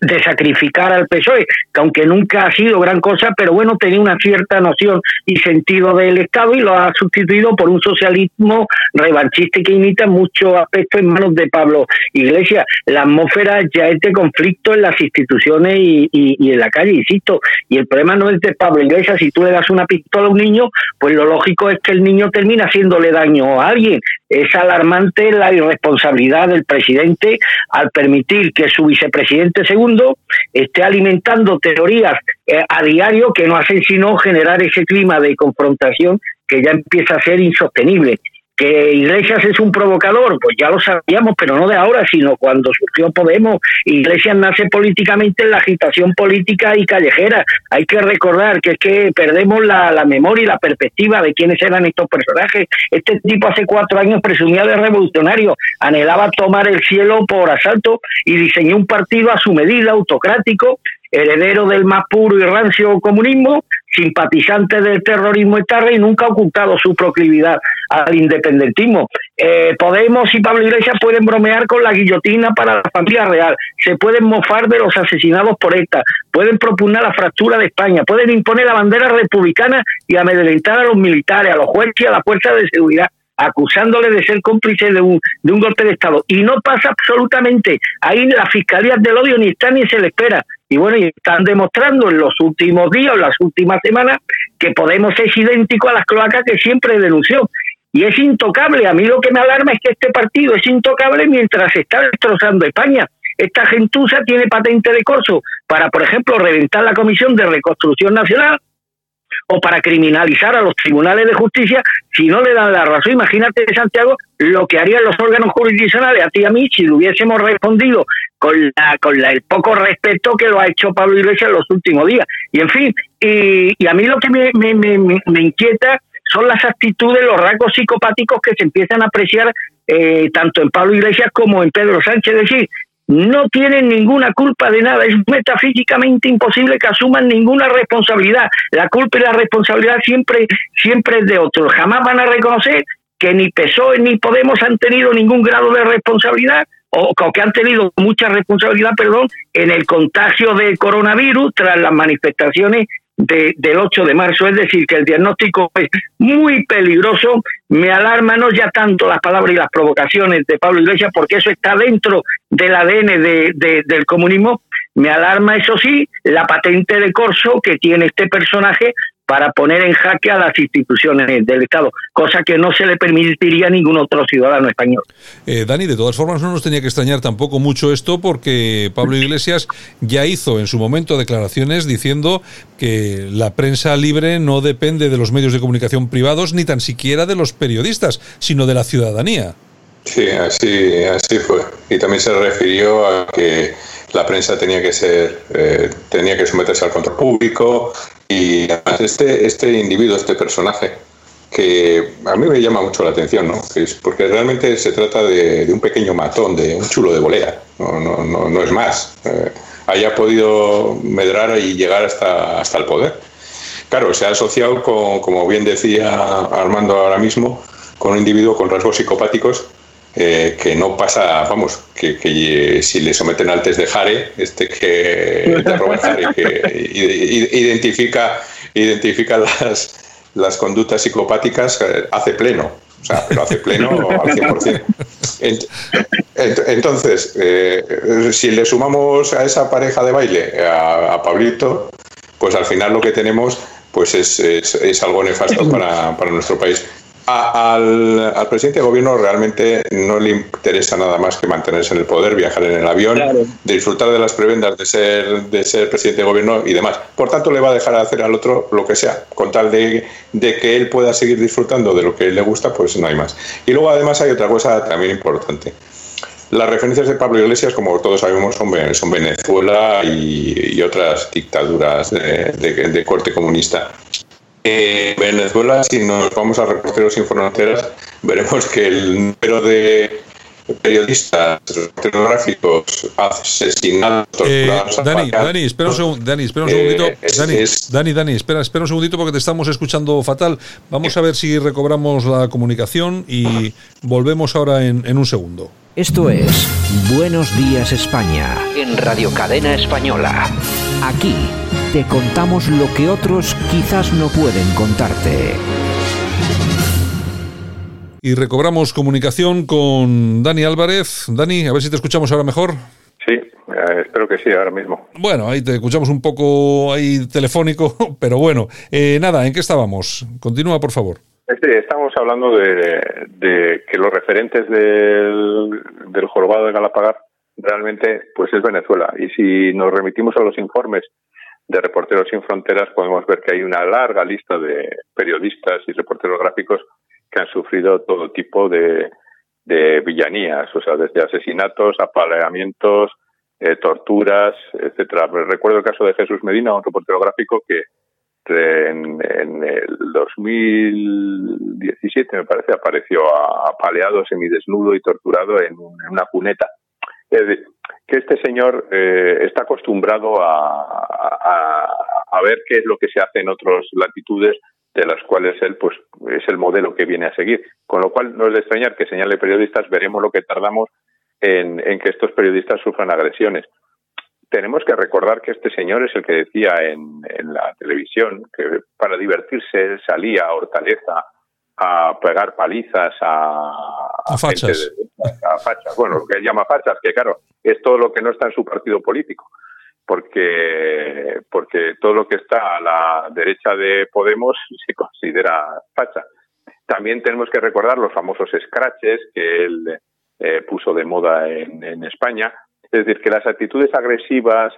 de sacrificar al PSOE, que aunque nunca ha sido gran cosa, pero bueno, tenía una cierta noción y sentido del Estado y lo ha sustituido por un socialismo revanchista que imita muchos aspectos en manos de Pablo Iglesias. La atmósfera ya es de conflicto en las instituciones y, y, en la calle, insisto, y el problema no es de Pablo Iglesias, si tú le das una pistola a un niño, pues lo lógico es que el niño termina haciéndole daño a alguien. Es alarmante la irresponsabilidad del presidente al permitir que su vicepresidente segundo esté alimentando teorías eh, a diario que no hacen sino generar ese clima de confrontación que ya empieza a ser insostenible que Iglesias es un provocador, pues ya lo sabíamos, pero no de ahora, sino cuando surgió Podemos. Iglesias nace políticamente en la agitación política y callejera. Hay que recordar que es que perdemos la, la memoria y la perspectiva de quiénes eran estos personajes. Este tipo hace cuatro años presumía de revolucionario, anhelaba tomar el cielo por asalto y diseñó un partido a su medida, autocrático, heredero del más puro y rancio comunismo, simpatizante del terrorismo etarra y nunca ha ocultado su proclividad al independentismo. Eh, Podemos y Pablo Iglesias pueden bromear con la guillotina para la familia real, se pueden mofar de los asesinados por ETA, pueden propugnar la fractura de España, pueden imponer la bandera republicana y amedrentar a los militares, a los jueces y a la fuerza de seguridad acusándole de ser cómplice de un, de un golpe de Estado. Y no pasa absolutamente. Ahí las fiscalías del odio ni están ni se le espera. Y bueno, y están demostrando en los últimos días, en las últimas semanas, que Podemos es idéntico a las cloacas que siempre denunció. Y es intocable. A mí lo que me alarma es que este partido es intocable mientras está destrozando España. Esta gentuza tiene patente de corso para, por ejemplo, reventar la Comisión de Reconstrucción Nacional, o para criminalizar a los tribunales de justicia si no le dan la razón. Imagínate, Santiago, lo que harían los órganos jurisdiccionales a ti y a mí si le hubiésemos respondido con, la, con el poco respeto que lo ha hecho Pablo Iglesias en los últimos días. Y en fin, y, a mí lo que me, me, me, me, inquieta son las actitudes, los rasgos psicopáticos que se empiezan a apreciar eh, tanto en Pablo Iglesias como en Pedro Sánchez. Es decir, no tienen ninguna culpa de nada. Es metafísicamente imposible que asuman ninguna responsabilidad. La culpa y la responsabilidad siempre, siempre es de otros. Jamás van a reconocer que ni PSOE ni Podemos han tenido ningún grado de responsabilidad o, que han tenido mucha responsabilidad, perdón, en el contagio del coronavirus tras las manifestaciones del 8 de marzo. Es decir, que el diagnóstico es muy peligroso. Me alarma no ya tanto las palabras y las provocaciones de Pablo Iglesias, porque eso está dentro del ADN de, del comunismo. Me alarma, eso sí, la patente de corso que tiene este personaje para poner en jaque a las instituciones del Estado, cosa que no se le permitiría a ningún otro ciudadano español. Eh, Dani, de todas formas no nos tenía que extrañar tampoco mucho esto porque Pablo Iglesias ya hizo en su momento declaraciones diciendo que la prensa libre no depende de los medios de comunicación privados ni tan siquiera de los periodistas, sino de la ciudadanía. Sí, así, así fue. Y también se refirió a que la prensa tenía que ser, eh, tenía que someterse al control público, y además este, este individuo, este personaje, que a mí me llama mucho la atención, ¿no? Es porque realmente se trata de, un pequeño matón, de un chulo de volea, no, no, no, no es más. Eh, haya podido medrar y llegar hasta, hasta el poder. Claro, se ha asociado con, como bien decía Armando ahora mismo, con un individuo con rasgos psicopáticos eh, que no pasa, vamos, que, que, si le someten al test de Hare, este que de Robert Hare, que identifica, identifica las, las conductas psicopáticas, eh, hace pleno. O sea, pero hace pleno al 100%. Entonces, eh, si le sumamos a esa pareja de baile a, a Pablito, pues al final lo que tenemos pues es, es, es algo nefasto para, para nuestro país al, presidente de gobierno realmente no le interesa nada más que mantenerse en el poder, viajar en el avión, disfrutar de las prebendas de ser, de ser presidente de gobierno y demás. Por tanto, le va a dejar hacer al otro lo que sea, con tal de, de que él pueda seguir disfrutando de lo que le gusta, pues no hay más. Y luego además hay otra cosa también importante. Las referencias de Pablo Iglesias, como todos sabemos, son, son Venezuela y, otras dictaduras de, corte comunista. En Venezuela, si nos vamos a Reporteros Sin Fronteras, veremos que el número de periodistas, gráficos asesinados, eh, Dani, Dani, espera un, Dani, espera un segundito. Eh, Dani, Dani, Dani, espera, espera un segundito porque te estamos escuchando fatal. Vamos a ver si recobramos la comunicación y volvemos ahora en, en un segundo. Esto es Buenos Días España en Radio Cadena Española. Aquí te contamos lo que otros quizás no pueden contarte. Y recobramos comunicación con Dani Álvarez. Dani, a ver si te escuchamos ahora mejor. Sí, eh, espero que sí, ahora mismo. Bueno, ahí te escuchamos un poco ahí telefónico, pero bueno. Eh, nada, ¿en qué estábamos? Continúa, por favor. Sí, estamos hablando de, que los referentes del, del jorobado de Galapagar realmente pues es Venezuela. Y si nos remitimos a los informes de Reporteros Sin Fronteras, podemos ver que hay una larga lista de periodistas y reporteros gráficos que han sufrido todo tipo de, de villanías, o sea, desde asesinatos, apaleamientos, eh, torturas, etcétera. Recuerdo el caso de Jesús Medina, un reportero gráfico que en, el 2017, me parece, apareció apaleado, semidesnudo y torturado en, una cuneta. Que este señor eh, está acostumbrado a, a, ver qué es lo que se hace en otras latitudes de las cuales él pues es el modelo que viene a seguir. Con lo cual no es de extrañar que señale periodistas, veremos lo que tardamos en que estos periodistas sufran agresiones tenemos que recordar que este señor es el que decía en, la televisión que para divertirse salía a Hortaleza a pegar palizas a, a fachas. a fachas. Bueno, lo que él llama fachas, que claro, es todo lo que no está en su partido político. Porque, porque todo lo que está a la derecha de Podemos se considera facha. También tenemos que recordar los famosos scratches que él eh, puso de moda en, en España, es decir, que las actitudes agresivas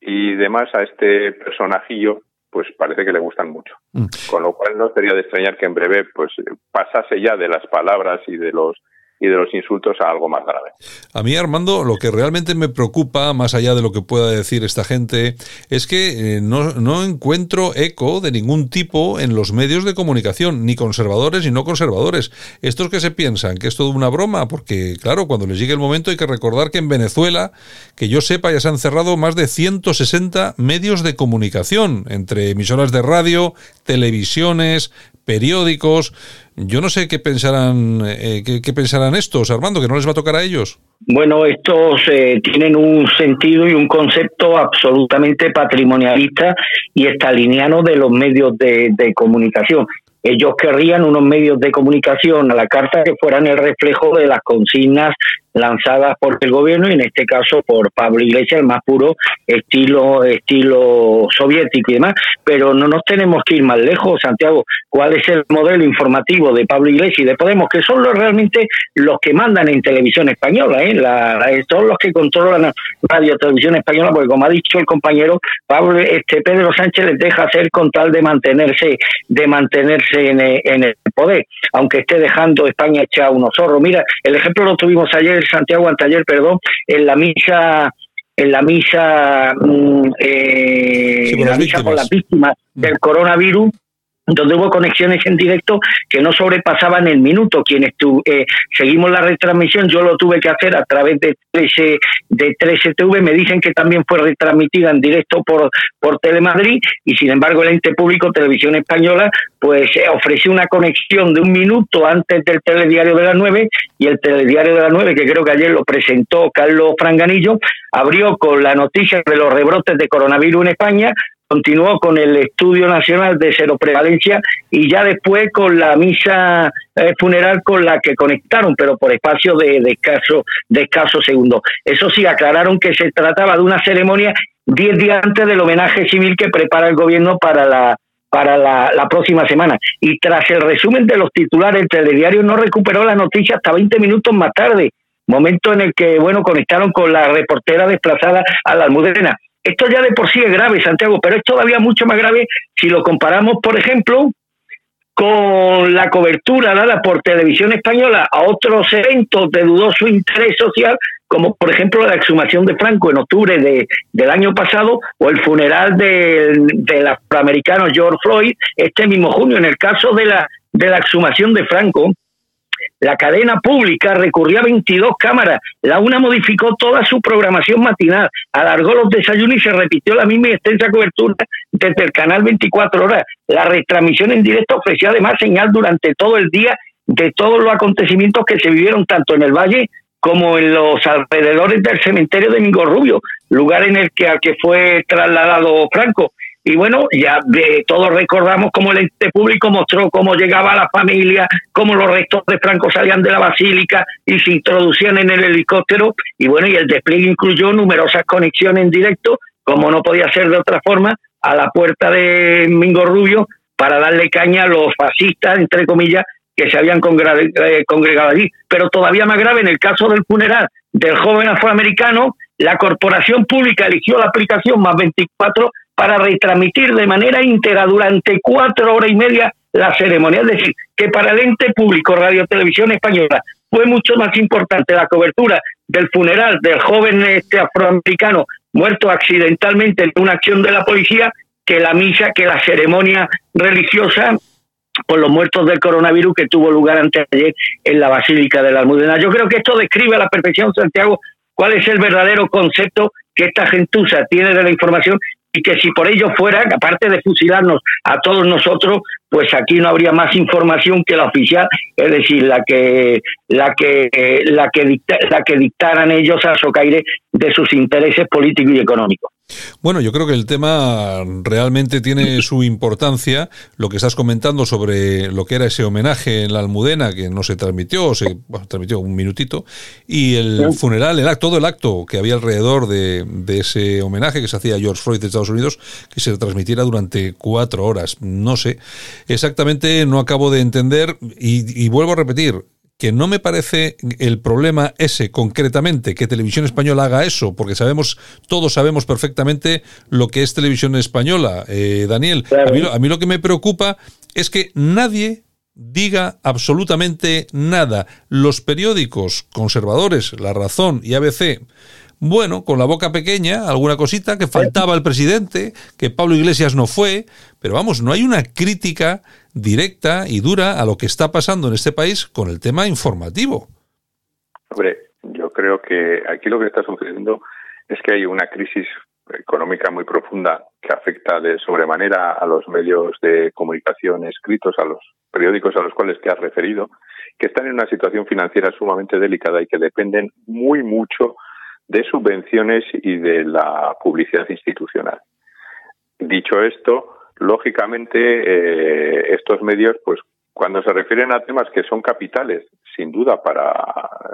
y demás a este personajillo pues parece que le gustan mucho. Mm. Con lo cual no sería de extrañar que en breve pues pasase ya de las palabras y de los y de los insultos a algo más grave. A mí, Armando, lo que realmente me preocupa, más allá de lo que pueda decir esta gente, es que eh, no, no, encuentro eco de ningún tipo en los medios de comunicación, ni conservadores ni no conservadores. Estos que se piensan que es todo una broma, porque claro, cuando les llegue el momento hay que recordar que en Venezuela, que yo sepa, ya se han cerrado más de 160 medios de comunicación, entre emisoras de radio, televisiones, periódicos. Yo no sé qué pensarán, eh, qué, pensarán estos, Armando, que no les va a tocar a ellos. Bueno, estos eh, tienen un sentido y un concepto absolutamente patrimonialista y estaliniano de los medios de, de comunicación. Ellos querrían unos medios de comunicación a la carta que fueran el reflejo de las consignas lanzadas por el gobierno y en este caso por Pablo Iglesias, el más puro estilo estilo soviético y demás. Pero no nos tenemos que ir más lejos, Santiago. ¿Cuál es el modelo informativo de Pablo Iglesias y de Podemos? Que son los, realmente los que mandan en televisión española, ¿eh? La, son los que controlan radio televisión española, porque como ha dicho el compañero Pablo, este Pedro Sánchez les deja hacer con tal de mantenerse de mantenerse en, en el poder, aunque esté dejando España hecha unos zorros. Mira, el ejemplo lo tuvimos ayer Santiago anteayer, perdón, en la misa en la misa, mm, eh, la misa por las víctimas. del coronavirus, donde hubo conexiones en directo que no sobrepasaban el minuto. Quienes eh, seguimos la retransmisión, yo lo tuve que hacer a través de 13, de 13TV, me dicen que también fue retransmitida en directo por, por Telemadrid y sin embargo el ente público Televisión Española pues eh, ofreció una conexión de un minuto antes del telediario de las 9 y el telediario de las 9, que creo que ayer lo presentó Carlos Franganillo, abrió con la noticia de los rebrotes de coronavirus en España, continuó con el estudio nacional de cero prevalencia y ya después con la misa eh, funeral con la que conectaron, pero por espacio de, de, escaso, de escaso segundo. Eso sí, aclararon que se trataba de una ceremonia diez días antes del homenaje civil que prepara el gobierno para la para la, la, próxima semana. Y tras el resumen de los titulares, el telediario no recuperó la noticia hasta 20 minutos más tarde, momento en el que, bueno, conectaron con la reportera desplazada a la almudena. Esto ya de por sí es grave, Santiago, pero es todavía mucho más grave si lo comparamos, por ejemplo, con la cobertura dada por Televisión Española a otros eventos de dudoso interés social, como por ejemplo la exhumación de Franco en octubre de, del año pasado o el funeral del, del afroamericano George Floyd este mismo junio. En el caso de la, de la exhumación de Franco, la cadena pública recurrió a 22 cámaras. La una modificó toda su programación matinal, alargó los desayunos y se repitió la misma extensa cobertura desde el canal 24 horas. La retransmisión en directo ofrecía además señal durante todo el día de todos los acontecimientos que se vivieron tanto en el Valle como en los alrededores del cementerio de Mingo Rubio, lugar en el que al que fue trasladado Franco. Y bueno, ya de, todos recordamos cómo el ente público mostró cómo llegaba la familia, cómo los restos de Franco salían de la basílica y se introducían en el helicóptero. Y bueno, y el despliegue incluyó numerosas conexiones en directo, como no podía ser de otra forma, a la puerta de Mingo Rubio para darle caña a los fascistas, entre comillas, que se habían eh, congregado allí. Pero todavía más grave, en el caso del funeral del joven afroamericano, la corporación pública eligió la aplicación más 24 para retransmitir de manera íntegra durante cuatro horas y media la ceremonia. Es decir, que para el ente público Radio Televisión Española fue mucho más importante la cobertura del funeral del joven este afroamericano muerto accidentalmente en una acción de la policía que la misa, que la ceremonia religiosa por los muertos del coronavirus que tuvo lugar antes de ayer en la Basílica de la Almudena. Yo creo que esto describe a la perfección, Santiago, cuál es el verdadero concepto que esta gentuza tiene de la información y que si por ello fuera, aparte de fusilarnos a todos nosotros, pues aquí no habría más información que la oficial, es decir, la que la que la que la que dictaran ellos a Socaire de sus intereses políticos y económicos. Bueno, yo creo que el tema realmente tiene su importancia. Lo que estás comentando sobre lo que era ese homenaje en la Almudena, que no se transmitió, se transmitió un minutito, y el funeral, el acto, todo el acto que había alrededor de, ese homenaje que se hacía a George Floyd de Estados Unidos, que se transmitiera durante cuatro horas. No sé. Exactamente, no acabo de entender, y vuelvo a repetir, que no me parece el problema ese concretamente, que Televisión Española haga eso, porque sabemos, todos sabemos perfectamente lo que es Televisión Española, eh, Daniel. A, mí, lo que me preocupa es que nadie diga absolutamente nada. Los periódicos conservadores, La Razón y ABC, bueno, con la boca pequeña, alguna cosita, que faltaba el presidente, que Pablo Iglesias no fue, pero vamos, no hay una crítica directa y dura a lo que está pasando en este país con el tema informativo. Hombre, yo creo que aquí lo que está sucediendo es que hay una crisis económica muy profunda que afecta de sobremanera a los medios de comunicación escritos, a los periódicos a los cuales te has referido, que están en una situación financiera sumamente delicada y que dependen muy mucho de subvenciones y de la publicidad institucional. Dicho esto, lógicamente eh, estos medios, pues cuando se refieren a temas que son capitales, sin duda para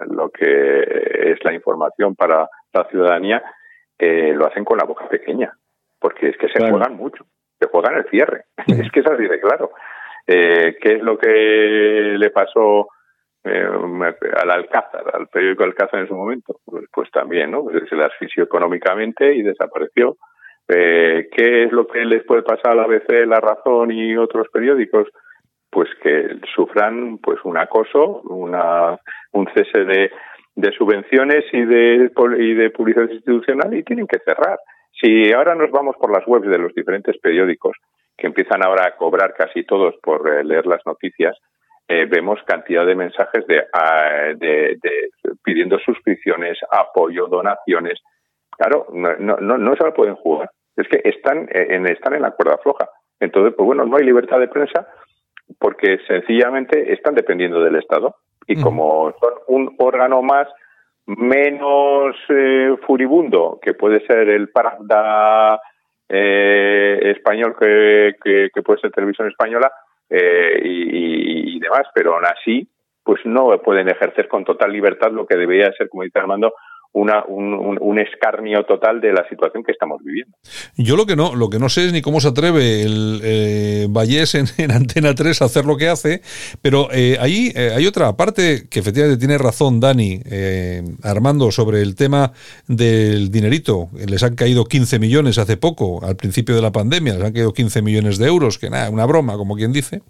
lo que es la información para la ciudadanía, eh, lo hacen con la boca pequeña, porque es que se juegan mucho, se juegan el cierre, es que es así de claro. Eh, ¿Qué es lo que le pasó al Alcázar, al periódico Alcázar en su momento? Pues, pues también, ¿no? Pues se le asfixió económicamente y desapareció eh, ¿Qué es lo que les puede pasar a la ABC, La Razón y otros periódicos? Pues que sufran pues un acoso, una, un cese de, de subvenciones y de, y de publicidad institucional y tienen que cerrar. Si ahora nos vamos por las webs de los diferentes periódicos, que empiezan ahora a cobrar casi todos por eh, leer las noticias, eh, vemos cantidad de mensajes de, ah, de, de, pidiendo suscripciones, apoyo, donaciones. Claro, no, no, no se la pueden jugar es que están en, están en la cuerda floja. Entonces, pues bueno, no hay libertad de prensa porque sencillamente están dependiendo del Estado. Y como son un órgano más menos eh, furibundo que puede ser el Pravda eh, español que, que, puede ser televisión española eh, y, y, demás, pero aún así pues no pueden ejercer con total libertad lo que debería ser, como dice Armando, una, un, escarnio total de la situación que estamos viviendo. Yo lo que no, lo que no sé es ni cómo se atreve el eh, Vallés en, Antena 3 a hacer lo que hace, pero eh, ahí eh, hay otra parte que efectivamente tiene razón Dani, eh, Armando, sobre el tema del dinerito. Les han caído 15 millones hace poco, al principio de la pandemia, les han caído 15 millones de euros, que nada, una broma, como quien dice.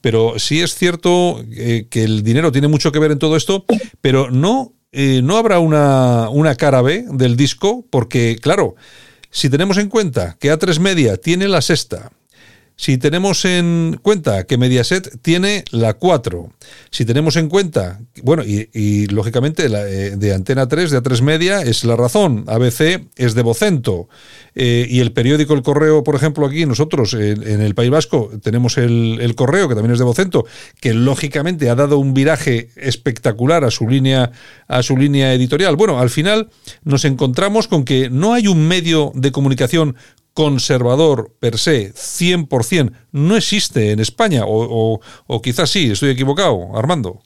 Pero sí es cierto que el dinero tiene mucho que ver en todo esto, pero no eh, no habrá una, una cara B del disco, porque, claro, si tenemos en cuenta que A3 Media tiene la sexta, si tenemos en cuenta que Mediaset tiene la 4, si tenemos en cuenta, bueno, y, lógicamente la, eh, de Antena 3, de A3 Media, es La Razón, ABC es de Vocento, eh, y el periódico El Correo, por ejemplo, aquí nosotros en el País Vasco tenemos el, el, Correo, que también es de Vocento, que lógicamente ha dado un viraje espectacular a su línea, a su línea editorial. Bueno, al final nos encontramos con que no hay un medio de comunicación conservador per se, 100%, no existe en España, o, o, quizás sí, estoy equivocado, Armando.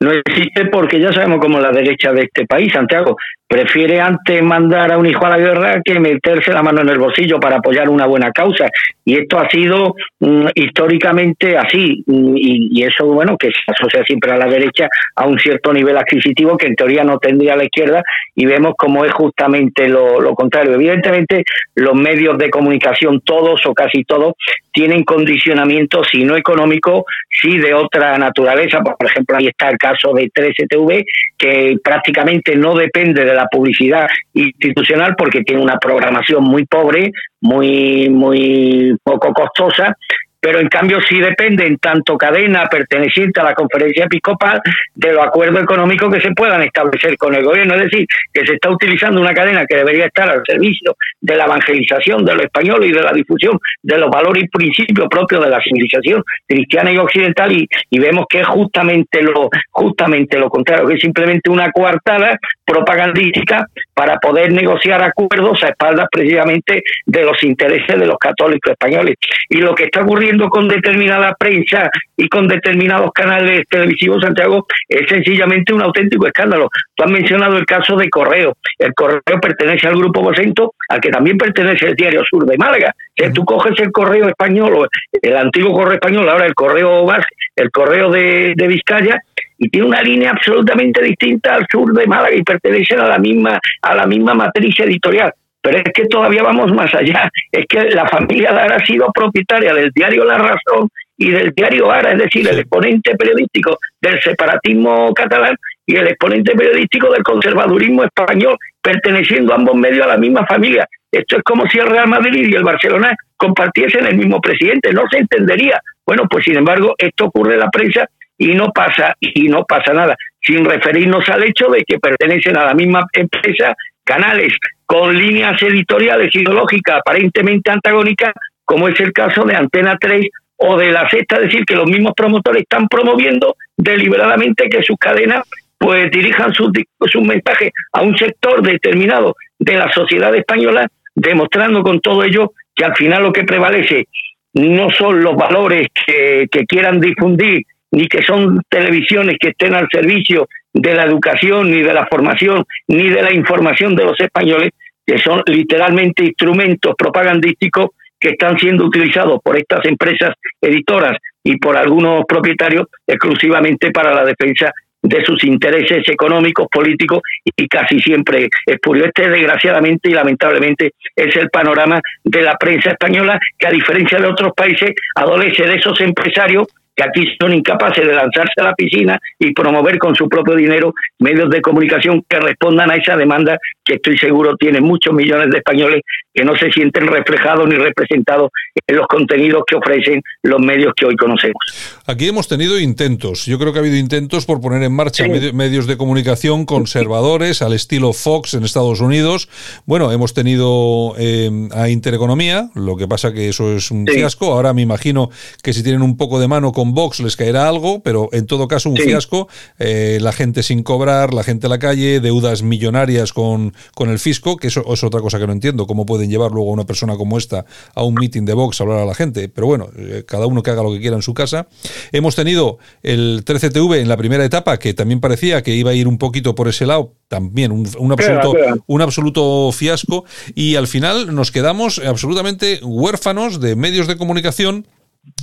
No existe porque ya sabemos cómo la derecha de este país, Santiago prefiere antes mandar a un hijo a la guerra que meterse la mano en el bolsillo para apoyar una buena causa. Y esto ha sido mm, históricamente así. Mm, y, eso, bueno, que se asocia siempre a la derecha a un cierto nivel adquisitivo que en teoría no tendría la izquierda. Y vemos cómo es justamente lo, contrario. Evidentemente, los medios de comunicación, todos o casi todos, tienen condicionamientos, si no económicos, sí de otra naturaleza. Por ejemplo, ahí está el caso de 3TV, que prácticamente no depende de la publicidad institucional porque tiene una programación muy pobre, muy, muy poco costosa pero en cambio sí depende en tanto cadena perteneciente a la conferencia episcopal de los acuerdos económicos que se puedan establecer con el gobierno. Es decir, que se está utilizando una cadena que debería estar al servicio de la evangelización de los españoles y de la difusión de los valores y principios propios de la civilización cristiana y occidental y, y vemos que es justamente lo, justamente lo contrario, que es simplemente una coartada propagandística para poder negociar acuerdos a espaldas precisamente de los intereses de los católicos españoles. Y lo que está ocurriendo con determinada prensa y con determinados canales televisivos, Santiago, es sencillamente un auténtico escándalo. Tú has mencionado el caso de Correo. El Correo pertenece al Grupo Vocento, al que también pertenece el Diario Sur de Málaga. Tú coges el Correo español, el antiguo Correo español, ahora el Correo Vasco, el Correo de, de Vizcaya, y tiene una línea absolutamente distinta al sur de Málaga y pertenece a la misma a la misma matriz editorial. Pero es que todavía vamos más allá. Es que la familia Lara ha sido propietaria del diario La Razón y del diario Ara, es decir, el exponente periodístico del separatismo catalán y el exponente periodístico del conservadurismo español, perteneciendo ambos medios a la misma familia. Esto es como si el Real Madrid y el Barcelona compartiesen el mismo presidente, no se entendería. Bueno, pues sin embargo, esto ocurre en la prensa y no pasa y no pasa nada, sin referirnos al hecho de que pertenecen a la misma empresa canales con líneas editoriales ideológicas aparentemente antagónicas, como es el caso de Antena 3 o de la Sexta, es decir, que los mismos promotores están promoviendo deliberadamente que sus cadenas pues dirijan sus, sus mensajes a un sector determinado de la sociedad española, demostrando con todo ello que al final lo que prevalece no son los valores que, que quieran difundir ni que son televisiones que estén al servicio de la educación, ni de la formación, ni de la información de los españoles, que son literalmente instrumentos propagandísticos que están siendo utilizados por estas empresas editoras y por algunos propietarios exclusivamente para la defensa de sus intereses económicos, políticos y casi siempre espurios. Este, desgraciadamente y lamentablemente, es el panorama de la prensa española que, a diferencia de otros países, adolece de esos empresarios que aquí son incapaces de lanzarse a la piscina y promover con su propio dinero medios de comunicación que respondan a esa demanda que estoy seguro tiene muchos millones de españoles que no se sienten reflejados ni representados en los contenidos que ofrecen los medios que hoy conocemos. Aquí hemos tenido intentos, yo creo que ha habido intentos por poner en marcha medios de comunicación conservadores al estilo Fox en Estados Unidos. Bueno, hemos tenido eh, a Intereconomía, lo que pasa que eso es un fiasco. Ahora me imagino que si tienen un poco de mano con Vox les caerá algo, pero en todo caso un fiasco, eh, la gente sin cobrar, la gente a la calle, deudas millonarias con, con el fisco, que eso es otra cosa que no entiendo, cómo pueden llevar luego a una persona como esta a un meeting de Vox a hablar a la gente, pero bueno, eh, cada uno que haga lo que quiera en su casa. Hemos tenido el 13TV en la primera etapa, que también parecía que iba a ir un poquito por ese lado, también un, absoluto, un absoluto fiasco, y al final nos quedamos absolutamente huérfanos de medios de comunicación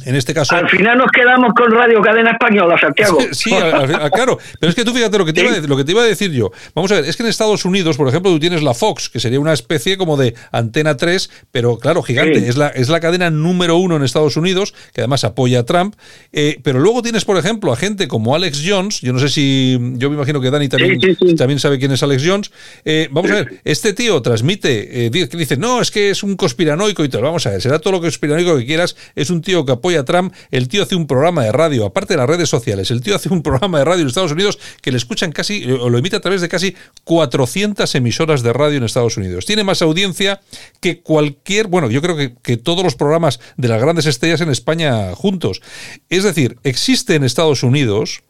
en este caso. Al final nos quedamos con Radio Cadena Española, Santiago. Sí, claro. Pero es que tú fíjate lo que, te iba, lo que te iba a decir yo. Vamos a ver, es que en Estados Unidos, por ejemplo, tú tienes la Fox, que sería una especie como de antena 3, pero claro, gigante. Es, la, es la cadena número uno en Estados Unidos, que además apoya a Trump. Eh, pero luego tienes, por ejemplo, a gente como Alex Jones. Yo no sé si. Yo me imagino que Dani también, también sabe quién es Alex Jones. Eh, vamos a ver, este tío transmite, eh, dice, no, es que es un conspiranoico y todo. Vamos a ver, será todo lo conspiranoico que quieras. Es un tío que apoya a Trump, el tío hace un programa de radio, aparte de las redes sociales, el tío hace un programa de radio en Estados Unidos que le escuchan casi, eh, o lo emite a través de casi 400 emisoras de radio en Estados Unidos. Tiene más audiencia que cualquier, bueno, yo creo que, que todos los programas de las grandes estrellas en España juntos. Es decir, existe en Estados Unidos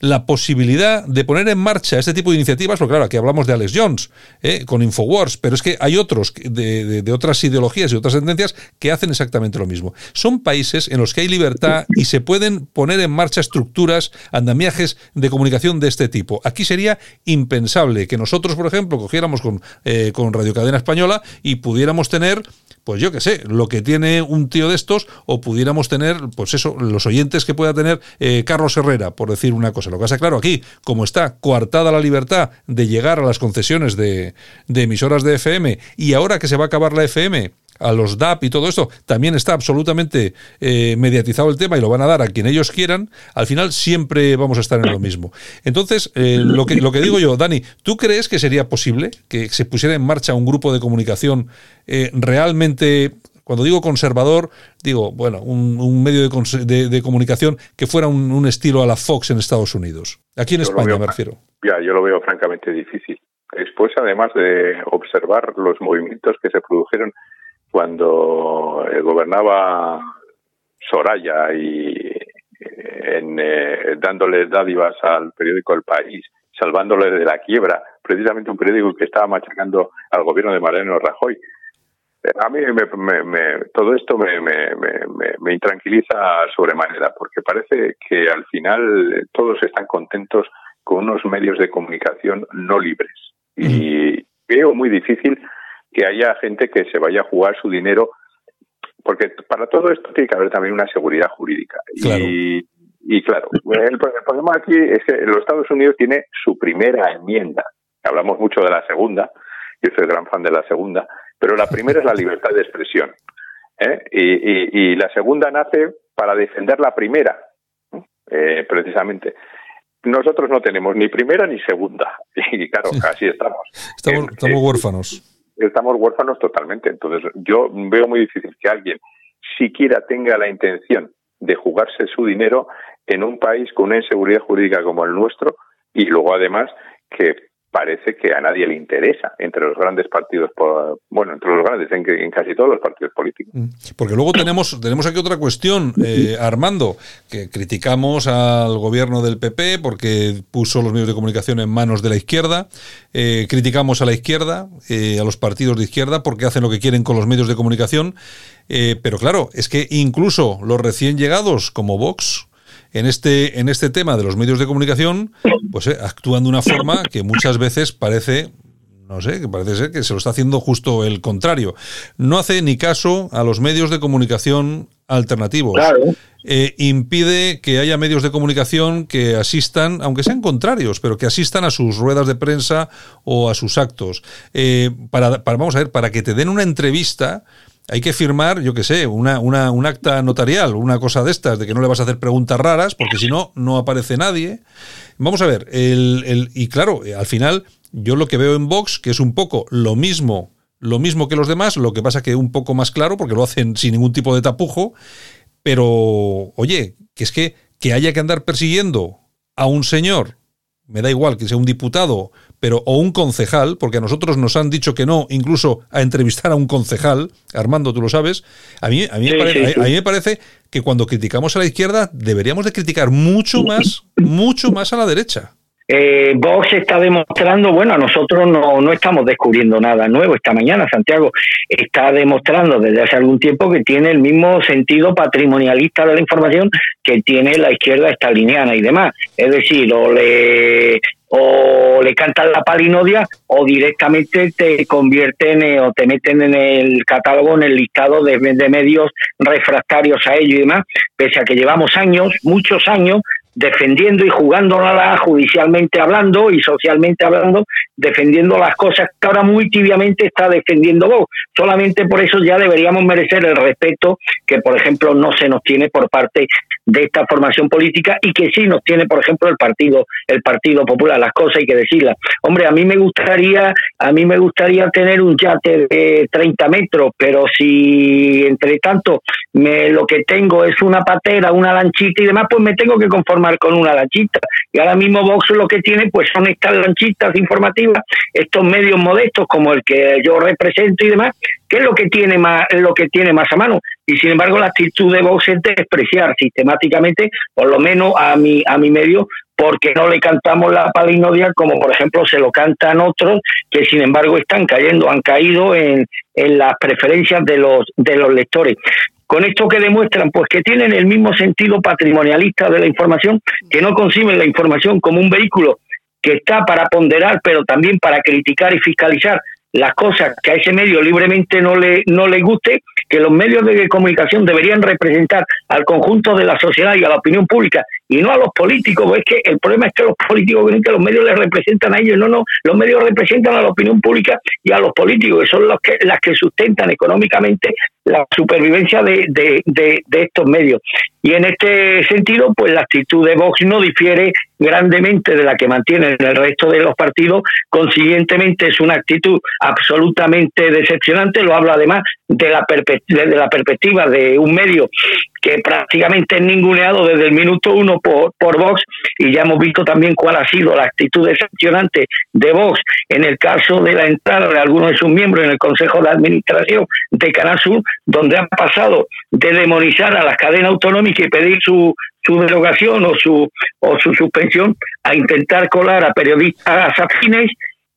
la posibilidad de poner en marcha este tipo de iniciativas, porque claro, aquí hablamos de Alex Jones, ¿eh? con Infowars, pero es que hay otros de, otras ideologías y otras tendencias que hacen exactamente lo mismo. Son países en los que hay libertad y se pueden poner en marcha estructuras, andamiajes de comunicación de este tipo. Aquí sería impensable que nosotros, por ejemplo, cogiéramos con, eh, con Radio Cadena Española y pudiéramos tener pues yo qué sé, lo que tiene un tío de estos, o pudiéramos tener, pues eso, los oyentes que pueda tener eh, Carlos Herrera, por decir una cosa. Lo que pasa, claro, aquí, como está coartada la libertad de llegar a las concesiones de, de emisoras de FM, y ahora que se va a acabar la FM, a los DAP y todo esto, también está absolutamente eh, mediatizado el tema y lo van a dar a quien ellos quieran, al final siempre vamos a estar en lo mismo. Entonces, eh, lo, que, lo que digo yo, Dani, ¿tú crees que sería posible que se pusiera en marcha un grupo de comunicación eh, realmente cuando digo conservador, digo, bueno, un, medio de, comunicación que fuera un, estilo a la Fox en Estados Unidos. Aquí en España, me refiero. Ya, yo lo veo francamente difícil. Después, además de observar los movimientos que se produjeron cuando eh, gobernaba Soraya y en, eh, dándole dádivas al periódico El País, salvándole de la quiebra, precisamente un periódico que estaba machacando al gobierno de Mariano Rajoy. Eh, a mí me, todo esto me, me, intranquiliza sobremanera, porque parece que al final todos están contentos con unos medios de comunicación no libres. Y veo muy difícil que haya gente que se vaya a jugar su dinero, porque para todo esto tiene que haber también una seguridad jurídica. Y, y claro, el, problema aquí es que los Estados Unidos tiene su primera enmienda. Hablamos mucho de la segunda, yo soy gran fan de la segunda, pero la primera es la libertad de expresión. ¿eh? Y, y, la segunda nace para defender la primera, eh, precisamente. Nosotros no tenemos ni primera ni segunda. Y claro, así estamos. Estamos, estamos huérfanos estamos huérfanos totalmente. Entonces, yo veo muy difícil que alguien siquiera tenga la intención de jugarse su dinero en un país con una inseguridad jurídica como el nuestro y luego además que parece que a nadie le interesa entre los grandes partidos, bueno, entre los grandes, en, casi todos los partidos políticos. Mm. Porque luego tenemos, tenemos aquí otra cuestión, eh, Armando, que criticamos al gobierno del PP porque puso los medios de comunicación en manos de la izquierda, eh, criticamos a la izquierda, eh, a los partidos de izquierda, porque hacen lo que quieren con los medios de comunicación, pero claro, es que incluso los recién llegados como Vox, en este, en este tema de los medios de comunicación, pues eh, actúan de una forma que muchas veces parece no sé, que parece ser que se lo está haciendo justo el contrario. No hace ni caso a los medios de comunicación alternativos. Eh, impide que haya medios de comunicación que asistan, aunque sean contrarios, pero que asistan a sus ruedas de prensa o a sus actos. Eh, para, para, vamos a ver, para que te den una entrevista, hay que firmar, yo qué sé, una, una, un acta notarial, una cosa de estas, de que no le vas a hacer preguntas raras, porque si no, no aparece nadie. Vamos a ver, el, el, y claro, al final, yo lo que veo en Vox, que es un poco lo mismo, lo mismo que los demás, lo que pasa que un poco más claro, porque lo hacen sin ningún tipo de tapujo, pero, oye, que es que, que haya que andar persiguiendo a un señor, me da igual que sea un diputado, pero o un concejal, porque a nosotros nos han dicho que no, incluso a entrevistar a un concejal, Armando, tú lo sabes, a mí, a mí, me, parece, a mí me parece que cuando criticamos a la izquierda deberíamos de criticar mucho más, mucho más a la derecha. Eh, Vox está demostrando, bueno, a nosotros no, no estamos descubriendo nada nuevo. Esta mañana Santiago está demostrando desde hace algún tiempo que tiene el mismo sentido patrimonialista de la información que tiene la izquierda estaliniana y demás. Es decir, o le, o le cantan la palinodia o directamente te convierten eh, o te meten en el catálogo, en el listado de, de medios refractarios a ello y demás, pese a que llevamos años, muchos años, defendiendo y jugándola judicialmente hablando y socialmente hablando, defendiendo las cosas que ahora muy tibiamente está defendiendo vos. Solamente por eso ya deberíamos merecer el respeto que, por ejemplo, no se nos tiene por parte de esta formación política y que sí nos tiene, por ejemplo, el partido, el Partido Popular. Las cosas hay que decirlas. Hombre, a mí me gustaría, a mí me gustaría tener un yate de 30 metros, pero si entre tanto me, lo que tengo es una patera, una lanchita y demás, pues me tengo que conformar con una lanchita. Y ahora mismo Vox lo que tiene pues son estas lanchitas informativas, estos medios modestos como el que yo represento y demás, que es lo que tiene más, lo que tiene más a mano. Y sin embargo la actitud de Vox es despreciar sistemáticamente, por lo menos a mi, a mi medio, porque no le cantamos la palinodia como por ejemplo se lo cantan otros que sin embargo están cayendo, han caído en, en las preferencias de los, de los lectores. Con esto que demuestran, pues que tienen el mismo sentido patrimonialista de la información, que no conciben la información como un vehículo que está para ponderar, pero también para criticar y fiscalizar las cosas que a ese medio libremente no le, no le guste, que los medios de comunicación deberían representar al conjunto de la sociedad y a la opinión pública y no a los políticos. Es que el problema es que los políticos ven que los medios les representan a ellos, no, no, los medios representan a la opinión pública y a los políticos, que son los que, las que sustentan económicamente la supervivencia de, de, de, de estos medios. Y en este sentido, pues la actitud de Vox no difiere grandemente de la que mantienen el resto de los partidos, consiguientemente es una actitud absolutamente decepcionante, lo habla además de la, de la perspectiva de un medio que prácticamente es ninguneado desde el minuto uno por, por Vox y ya hemos visto también cuál ha sido la actitud decepcionante de Vox en el caso de la entrada de algunos de sus miembros en el Consejo de Administración de Canal Sur, donde han pasado de demonizar a las cadenas autonómicas y pedir su, su derogación o su, o su suspensión a intentar colar a periodistas afines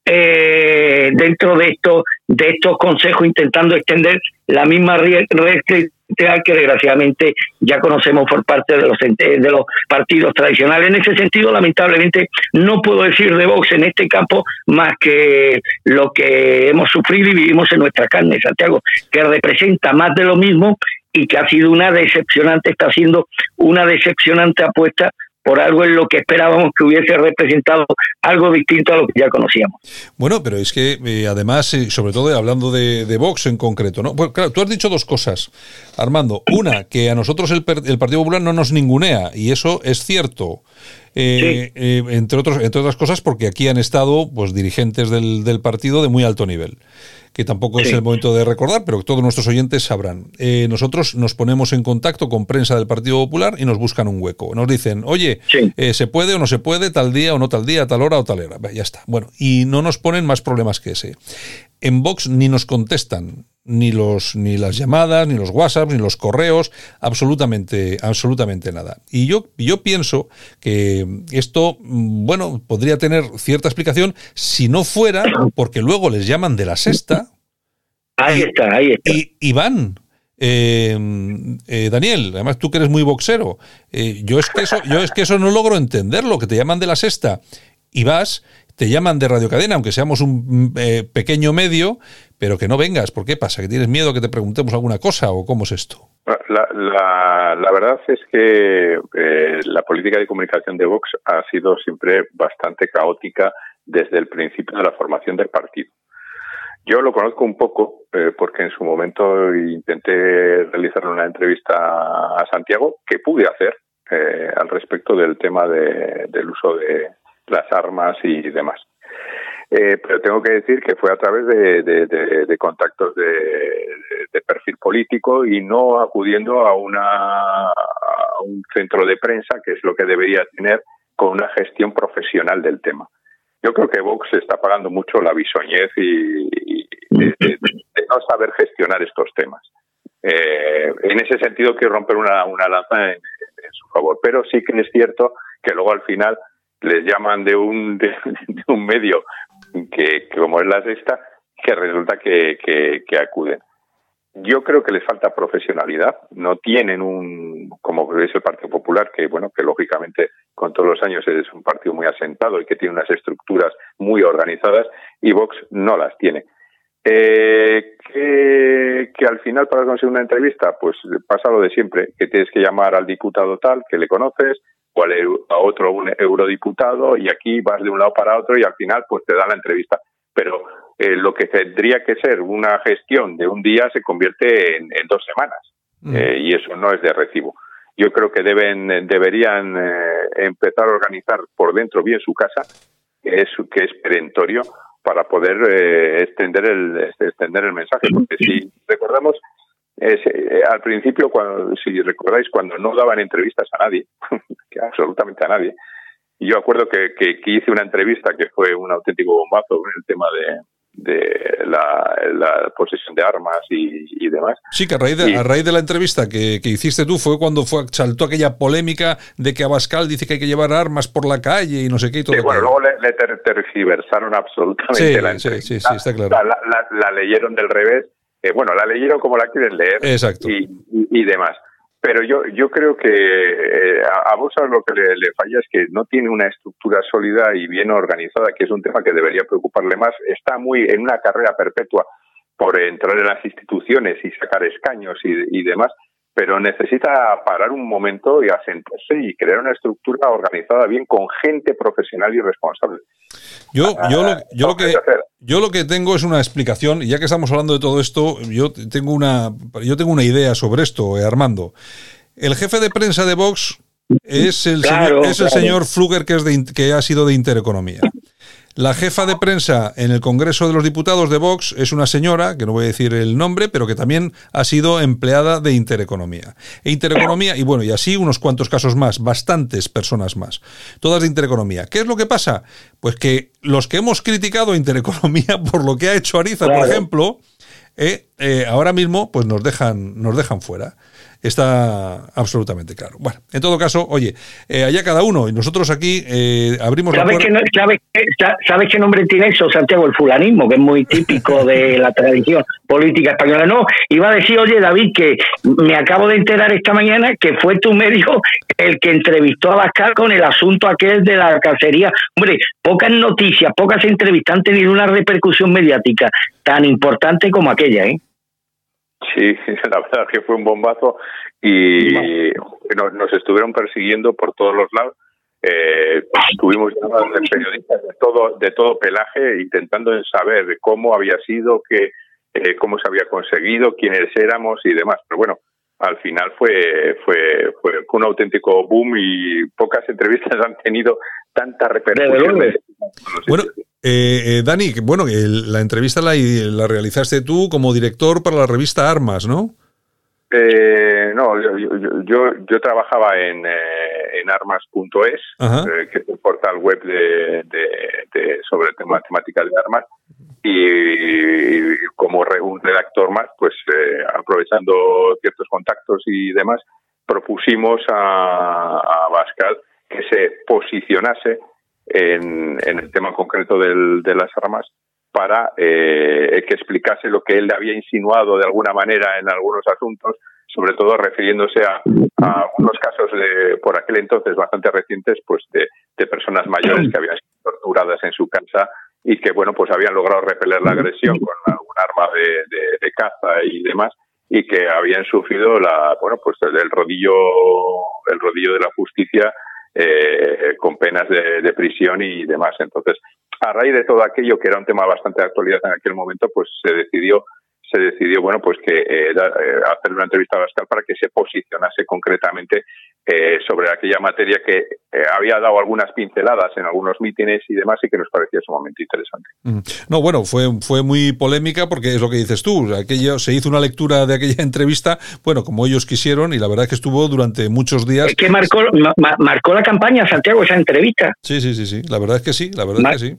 eh, dentro de estos de estos consejos intentando extender la misma restricción que desgraciadamente ya conocemos por parte de los de los partidos tradicionales. En ese sentido, lamentablemente, no puedo decir de Vox en este campo más que lo que hemos sufrido y vivimos en nuestra carne, Santiago, que representa más de lo mismo y que ha sido una decepcionante, está siendo una decepcionante apuesta por algo en lo que esperábamos que hubiese representado algo distinto a lo que ya conocíamos. Bueno, pero es que eh, además, eh, sobre todo hablando de, Vox en concreto, ¿no? Pues claro, tú has dicho dos cosas, Armando. Una, que a nosotros el, el Partido Popular no nos ningunea, y eso es cierto. Eh, entre, otros, entre otras cosas porque aquí han estado pues dirigentes del, del partido de muy alto nivel que tampoco es el momento de recordar, pero que todos nuestros oyentes sabrán. Eh, nosotros nos ponemos en contacto con prensa del Partido Popular y nos buscan un hueco. Nos dicen, oye, eh, ¿se puede o no se puede tal día o no tal día, tal hora o tal hora? Ya está. Bueno, y no nos ponen más problemas que ese. En Vox ni nos contestan ni los ni las llamadas, ni los WhatsApp, ni los correos, absolutamente absolutamente nada. Y yo yo pienso que esto bueno, podría tener cierta explicación si no fuera porque luego les llaman de la sexta. Ahí está, ahí está. Y, van eh, eh, Daniel, además tú que eres muy boxero, eh, yo es que eso, yo es que eso no logro entenderlo, que te llaman de la sexta y vas te llaman de Radio Cadena, aunque seamos un eh, pequeño medio, pero que no vengas. ¿Por qué pasa? ¿Que tienes miedo que te preguntemos alguna cosa o cómo es esto? La, la, verdad es que eh, la política de comunicación de Vox ha sido siempre bastante caótica desde el principio de la formación del partido. Yo lo conozco un poco eh, porque en su momento intenté realizar una entrevista a Santiago que pude hacer al respecto del tema del uso de, las armas y demás. Eh, pero tengo que decir que fue a través de, contactos de, perfil político y no acudiendo a, una, un centro de prensa, que es lo que debería tener con una gestión profesional del tema. Yo creo que Vox está pagando mucho la bisoñez y, de, no saber gestionar estos temas. Eh, en ese sentido quiero romper una, lanza en, su favor, pero sí que es cierto que luego al final les llaman de un, de, un medio que, como es la sexta, que resulta que, que, acuden. Yo creo que les falta profesionalidad, no tienen un, como es el Partido Popular, que bueno, que lógicamente con todos los años es un partido muy asentado y que tiene unas estructuras muy organizadas, y Vox no las tiene. Eh, que, al final para conseguir una entrevista, pues pasa lo de siempre, que tienes que llamar al diputado tal, que le conoces, a otro un eurodiputado, y aquí vas de un lado para otro y al final pues te da la entrevista. Pero eh, lo que tendría que ser una gestión de un día se convierte en, dos semanas, mm. eh, y eso no es de recibo. Yo creo que deben, deberían eh, empezar a organizar por dentro bien su casa, que es, que es perentorio, para poder eh, extender el extender el mensaje porque si recordamos eh, al principio cuando si recordáis cuando no daban entrevistas a nadie absolutamente a nadie yo acuerdo que, que, hice una entrevista que fue un auténtico bombazo en el tema de, de la, posesión de armas y, demás. Sí, que a raíz de, a raíz de la entrevista que, hiciste tú fue cuando fue, saltó aquella polémica de que Abascal dice que hay que llevar armas por la calle y no sé qué y todo. bueno, luego le, tergiversaron absolutamente la entrevista. Sí, sí, está claro. La, leyeron del revés. Eh, bueno, la leyeron como la quieren leer. Exacto. y, y demás. Pero yo, yo creo que eh, a, vos lo que le, falla es que no tiene una estructura sólida y bien organizada, que es un tema que debería preocuparle más. Está muy en una carrera perpetua por entrar en las instituciones y sacar escaños y, y demás, pero necesita parar un momento y asentarse y crear una estructura organizada bien con gente profesional y responsable. Yo, yo, lo, yo, lo que, yo lo que tengo es una explicación, y ya que estamos hablando de todo esto, yo tengo una, yo tengo una idea sobre esto, eh, Armando. El jefe de prensa de Vox es el, señor, es el señor Fluger, que, es de, que ha sido de Intereconomía. La jefa de prensa en el Congreso de los Diputados de Vox es una señora, que no voy a decir el nombre, pero que también ha sido empleada de Intereconomía. E Intereconomía, y bueno, y así unos cuantos casos más, bastantes personas más, todas de Intereconomía. ¿Qué es lo que pasa? Pues que los que hemos criticado a Intereconomía por lo que ha hecho Ariza, por ejemplo, eh, eh, ahora mismo pues nos dejan, nos dejan fuera está absolutamente claro. Bueno, en todo caso, oye, eh, allá cada uno, y nosotros aquí eh, abrimos ¿Sabes la qué, ¿Sabes qué nombre tiene eso, Santiago? El fulanismo, que es muy típico de la tradición política española. No, iba a decir, oye, David, que me acabo de enterar esta mañana que fue tu médico el que entrevistó a Bascal con el asunto aquel de la cacería. Hombre, pocas noticias, pocas entrevistas han tenido una repercusión mediática tan importante como aquella, ¿eh? Sí, la verdad que fue un bombazo y nos, estuvieron persiguiendo por todos los lados. Eh, tuvimos llamadas de periodistas de todo, de todo pelaje intentando saber cómo había sido, que, eh, cómo se había conseguido, quiénes éramos y demás. Pero bueno, al final fue, fue, fue, un auténtico boom y pocas entrevistas han tenido tanta repercusión. Bueno, eh, eh, Dani, bueno, la entrevista la, la, realizaste tú como director para la revista Armas, ¿no? Eh, no, yo, yo, yo, trabajaba en, eh, en armas.es, eh, que es un portal web de, de, sobre temática de armas, y, como un redactor más, pues aprovechando ciertos contactos y demás, propusimos a, a Bascal que se posicionase en, el tema concreto del, de las armas para eh, que explicase lo que él le había insinuado de alguna manera en algunos asuntos, sobre todo refiriéndose a, algunos casos de, por aquel entonces bastante recientes, pues de, de personas mayores que habían sido torturadas en su casa y que bueno pues habían logrado repeler la agresión con algún arma de, de, de caza y demás y que habían sufrido la bueno pues el rodillo el rodillo de la justicia eh, con penas de, prisión y demás. Entonces, a raíz de todo aquello, que era un tema bastante de actualidad en aquel momento, pues se decidió se decidió bueno pues que eh, eh, hacer una entrevista a Pascal para que se posicionase concretamente eh, sobre aquella materia que eh, había dado algunas pinceladas en algunos mítines y demás y que nos parecía sumamente interesante. No, bueno, fue, fue muy polémica porque es lo que dices tú, aquello, se hizo una lectura de aquella entrevista, bueno, como ellos quisieron y la verdad es que estuvo durante muchos días. Es que marcó, marcó la campaña, Santiago, esa entrevista. Sí, sí, sí, sí, la verdad es que sí, la verdad es que sí.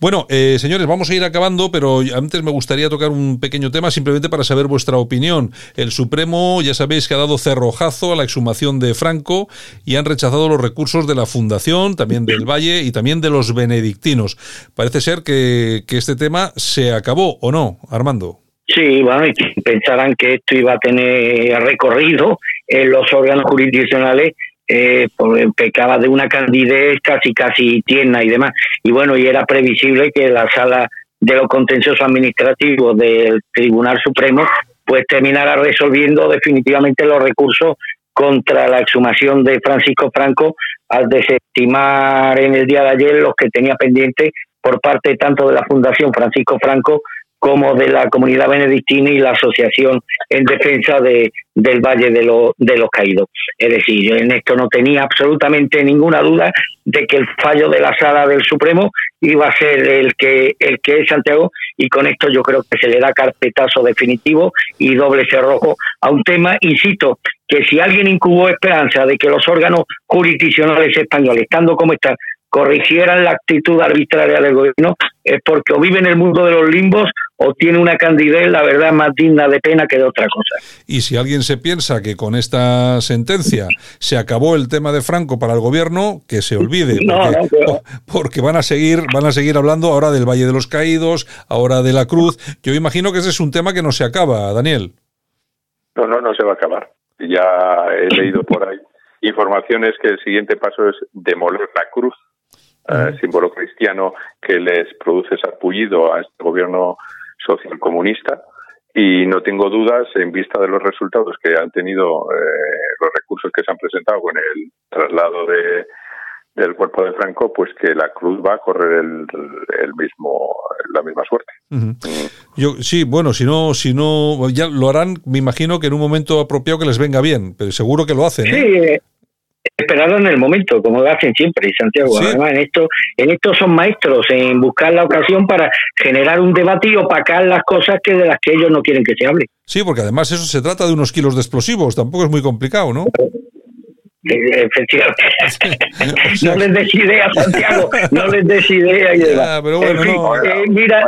Bueno, eh, señores, vamos a ir acabando, pero antes me gustaría tocar un pequeño tema simplemente para saber vuestra opinión. El Supremo, ya sabéis que ha dado cerrojazo a la exhumación de Franco y han rechazado los recursos de la Fundación, también del Valle y también de los benedictinos. Parece ser que, que este tema se acabó, ¿o no, Armando? Sí, bueno, y pensarán que esto iba a tener recorrido en los órganos jurisdiccionales eh, pecaba de una candidez casi casi tierna y demás. Y bueno, y era previsible que la sala de los contenciosos administrativos del Tribunal Supremo pues terminara resolviendo definitivamente los recursos contra la exhumación de Francisco Franco al desestimar en el día de ayer los que tenía pendientes por parte tanto de la Fundación Francisco Franco como de la comunidad benedictina y la asociación en defensa de, del Valle de, de los Caídos. Es decir, en esto no tenía absolutamente ninguna duda de que el fallo de la sala del Supremo iba a ser el que, el que es Santiago y con esto yo creo que se le da carpetazo definitivo y doble cerrojo a un tema, insisto, que si alguien incubó esperanza de que los órganos jurisdiccionales españoles, estando como están, corrigieran la actitud arbitraria del gobierno es porque o vive en el mundo de los limbos o tiene una candidez, la verdad, más digna de pena que de otra cosa. Y si alguien se piensa que con esta sentencia se acabó el tema de Franco para el gobierno, que se olvide, porque, van a seguir, van a seguir hablando ahora del Valle de los Caídos, ahora de la Cruz. Yo imagino que ese es un tema que no se acaba, Daniel. No, no, no se va a acabar. Ya he leído por ahí informaciones que el siguiente paso es demoler la cruz eh, símbolo cristiano que les produce sarpullido a este gobierno socialcomunista y no tengo dudas en vista de los resultados que han tenido eh, los recursos que se han presentado con el traslado de del cuerpo de Franco, pues que la cruz va a correr el, el mismo la misma suerte. Yo sí, bueno, si no si no ya lo harán, me imagino que en un momento apropiado que les venga bien, pero seguro que lo hacen. ¿eh? Esperado en el momento, como hacen siempre, Santiago. Además, en esto, en esto son maestros, en buscar la ocasión para generar un debate y opacar las cosas que de las que ellos no quieren que se hable. Sí, porque además eso se trata de unos kilos de explosivos, tampoco es muy complicado, ¿no? Efectivamente. no les des idea, Santiago, no les des idea. Y pero bueno, eh, mira,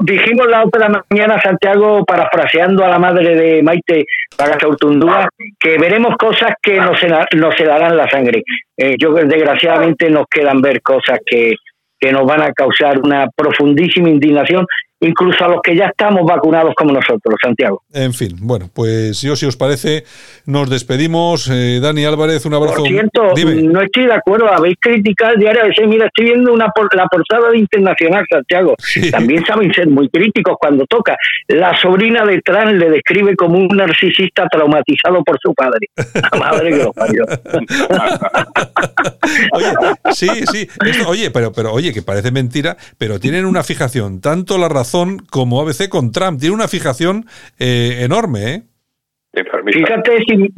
dijimos la otra mañana, Santiago, parafraseando a la madre de Maite Pagasaurtundúa, que veremos cosas que nos, nos helarán la sangre. Eh, yo, desgraciadamente, nos quedan ver cosas que, que nos van a causar una profundísima indignación incluso a los que ya estamos vacunados como nosotros, Santiago. En fin, bueno, pues yo si os parece, nos despedimos. Eh, Dani Álvarez, un abrazo. Por cierto, no estoy de acuerdo, habéis criticado el diario ABC, mira, estoy viendo una la portada de Internacional, Santiago. También saben ser muy críticos cuando toca. La sobrina de Trump le describe como un narcisista traumatizado por su padre. La madre que lo parió. oye, sí, sí. oye, pero, pero oye, que parece mentira, pero tienen una fijación, tanto la razón como ABC con Trump. Tiene una fijación eh, enorme, ¿eh? Fíjate si,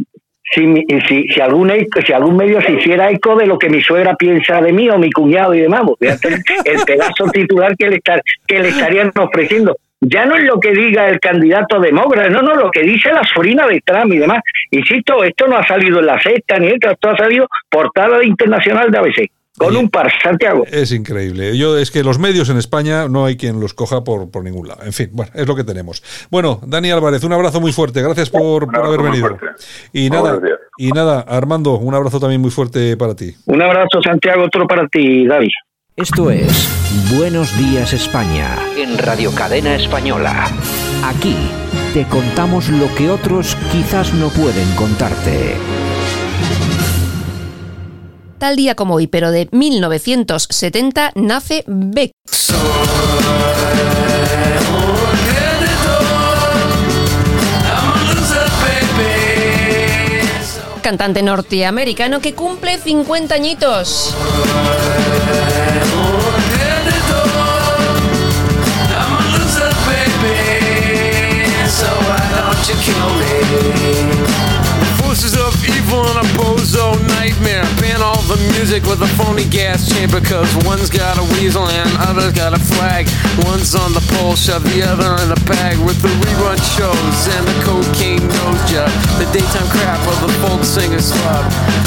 si, si, algún, si algún medio se hiciera eco de lo que mi suegra piensa de mí o mi cuñado y demás, el, pedazo titular que le, estar, que le estarían ofreciendo. Ya no es lo que diga el candidato demócrata, no, no, lo que dice la sobrina de Trump y demás. Insisto, esto no ha salido en la sexta ni esto, esto ha salido portada internacional de ABC. Con un par, Santiago. Es increíble. Yo es que los medios en España no hay quien los coja por, por ningún lado. En fin, bueno, es lo que tenemos. Bueno, Dani Álvarez, un abrazo muy fuerte. Gracias por, haber venido. Y nada, y nada, Armando, un abrazo también muy fuerte para ti. Un abrazo, Santiago, otro para ti, David. Esto es Buenos Días España en Radio Cadena Española. Aquí te contamos lo que otros quizás no pueden contarte. Tal día como hoy, pero de 1970, nace Beck. Cantante norteamericano que cumple 50 añitos. Music with a phony gas chamber Cause one's got a weasel and other's got a flag. One's on the pole, shove the other in a bag With the rerun shows and the cocaine nose job The daytime crap of the folk singer slub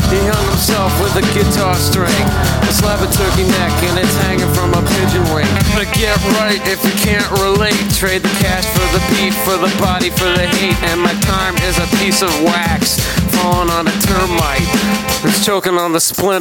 He hung himself with a guitar string A slab of turkey neck and it's hanging from a pigeon wing. But get right if you can't relate. Trade the cash for the beat, for the body, for the hate. And my time is a piece of wax Falling on a termite. It's choking on the splinters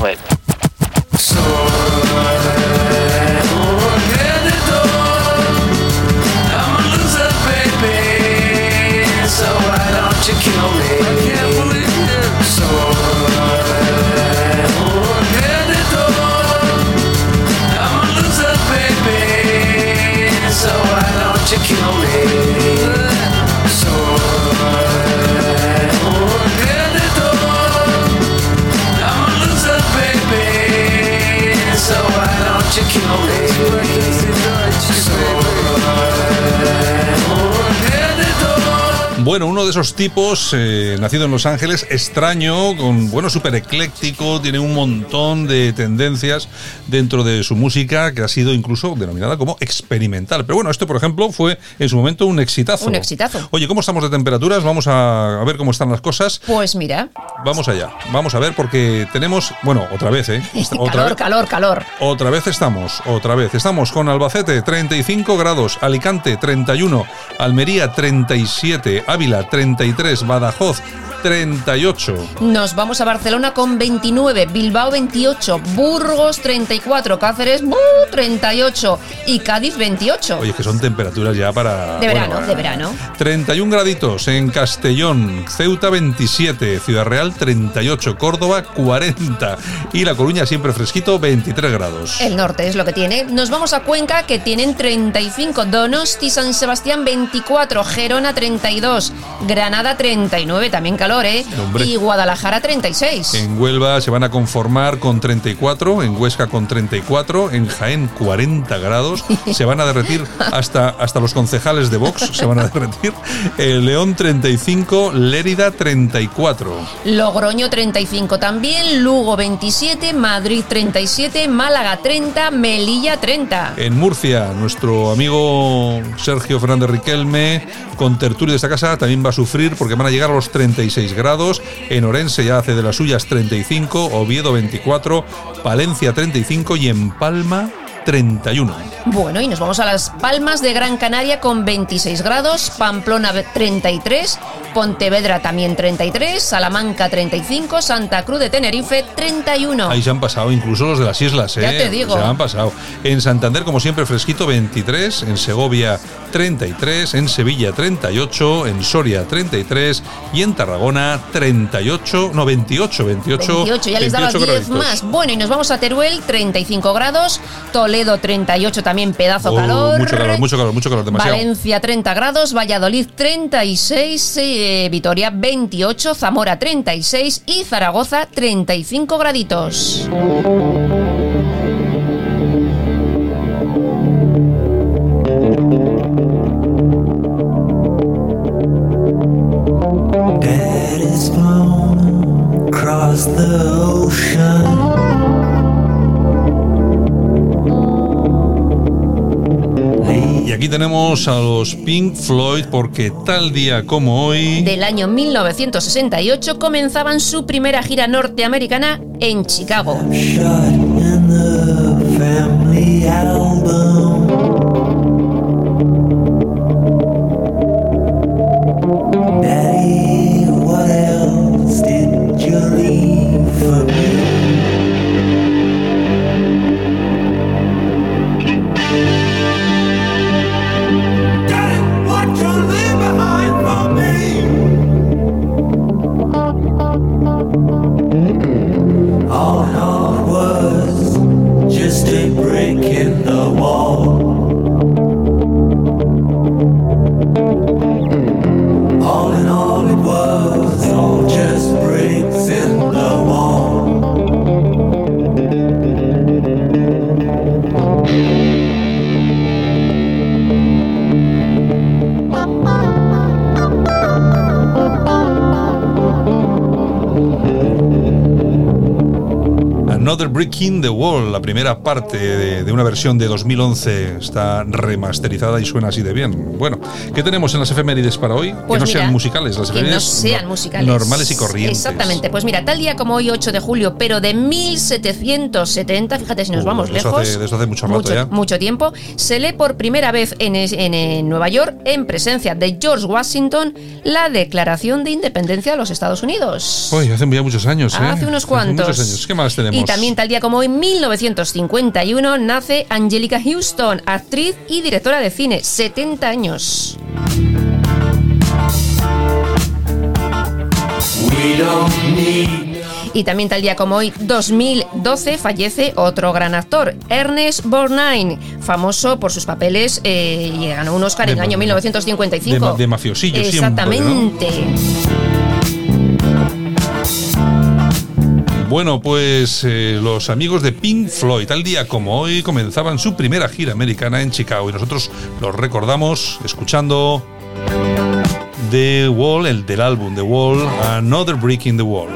I Bueno, uno de esos tipos, eh, nacido en Los Ángeles, extraño, con bueno, súper ecléctico, tiene un montón de tendencias dentro de su música que ha sido incluso denominada como experimental. Pero bueno, esto, por ejemplo, fue en su momento un exitazo. Un exitazo. Oye, ¿cómo estamos de temperaturas? Vamos a, a ver cómo están las cosas. Pues mira, Vamos allá, vamos a ver porque tenemos, bueno, otra vez, ¿eh? Otra calor, vez. calor, calor. Otra vez estamos, otra vez. Estamos con Albacete 35 grados, Alicante 31, Almería 37, Ávila 33, Badajoz 38. Nos vamos a Barcelona con 29, Bilbao 28, Burgos 34, Cáceres ¡buh! 38 y Cádiz 28. Oye, que son temperaturas ya para... De verano, bueno, de verano. 31 graditos en Castellón, Ceuta 27, Ciudad Real 38, Córdoba 40 y La Coruña siempre fresquito 23 grados. El norte es lo que tiene. Nos vamos a Cuenca, que tienen 35, Donosti, San Sebastián 24, Gerona 32, Granada 39, también calor, ¿eh? Hombre. Y Guadalajara 36. En Huelva se van a conformar con 34, en Huesca con 34, en Jaén 40 grados, se van a derretir hasta, hasta los concejales de Vox, se van a derretir. Eh, León 35, Lérida 34. Logroño 35 también, Lugo 27, Madrid 37, Málaga 30, Melilla 30. En Murcia, nuestro amigo Sergio Fernández Riquelme, con tertulia de esta casa, también va a sufrir porque van a llegar a los 36 grados. En Orense ya hace de las suyas 35, Oviedo 24, Palencia 35 y en Palma 31. Bueno, y nos vamos a las Palmas de Gran Canaria con 26 grados, Pamplona 33, Pontevedra también 33, Salamanca 35, Santa Cruz de Tenerife 31. Ahí se han pasado incluso los de las islas, ¿eh? Ya te digo. Se han pasado. En Santander, como siempre, fresquito 23, en Segovia 33, en Sevilla 38, en Soria 33 y en Tarragona 38, no 28, 28. 28, ya les daba 28 10 graditos. más. Bueno, y nos vamos a Teruel, 35 grados, Toledo 38 también, pedazo Oh, calor. Mucho calor, mucho calor, mucho calor, demasiado. Valencia 30 grados, Valladolid 36, eh, Vitoria 28, Zamora 36 y Zaragoza 35 graditos. Aquí tenemos a los Pink Floyd porque tal día como hoy... Del año 1968 comenzaban su primera gira norteamericana en Chicago. Shut in the family album. In the Wall, la primera parte de, de una versión de 2011. Está remasterizada y suena así de bien. Bueno, ¿qué tenemos en las efemérides para hoy? Pues que no mira, sean musicales, las que no efemérides sean no- musicales. normales y corrientes. Exactamente. Pues mira, tal día como hoy, 8 de julio, pero de 1770, fíjate si nos Uh, vamos lejos. hace- eso hace mucho rato ya. mucho tiempo. Se lee por primera vez en, es- en, en Nueva York, en presencia de George Washington, la Declaración de Independencia de los Estados Unidos. Uy, hace ya muchos años, ¿eh? Hace unos cuantos. muchos años. ¿Qué más tenemos? Y también tal día como hoy, 1951, nace Angelica Houston, actriz y directora de cine, 70 años. Y también tal día como hoy, 2012, fallece otro gran actor, Ernest Borgnine, famoso por sus papeles eh, y ganó un Oscar De en el año 1955. de de mafiosillo siempre, Exactamente. Bueno, pues eh, los amigos de Pink Floyd, tal día como hoy, comenzaban su primera gira americana en Chicago y nosotros los recordamos escuchando The Wall, el del álbum The Wall, Another Brick in the Wall.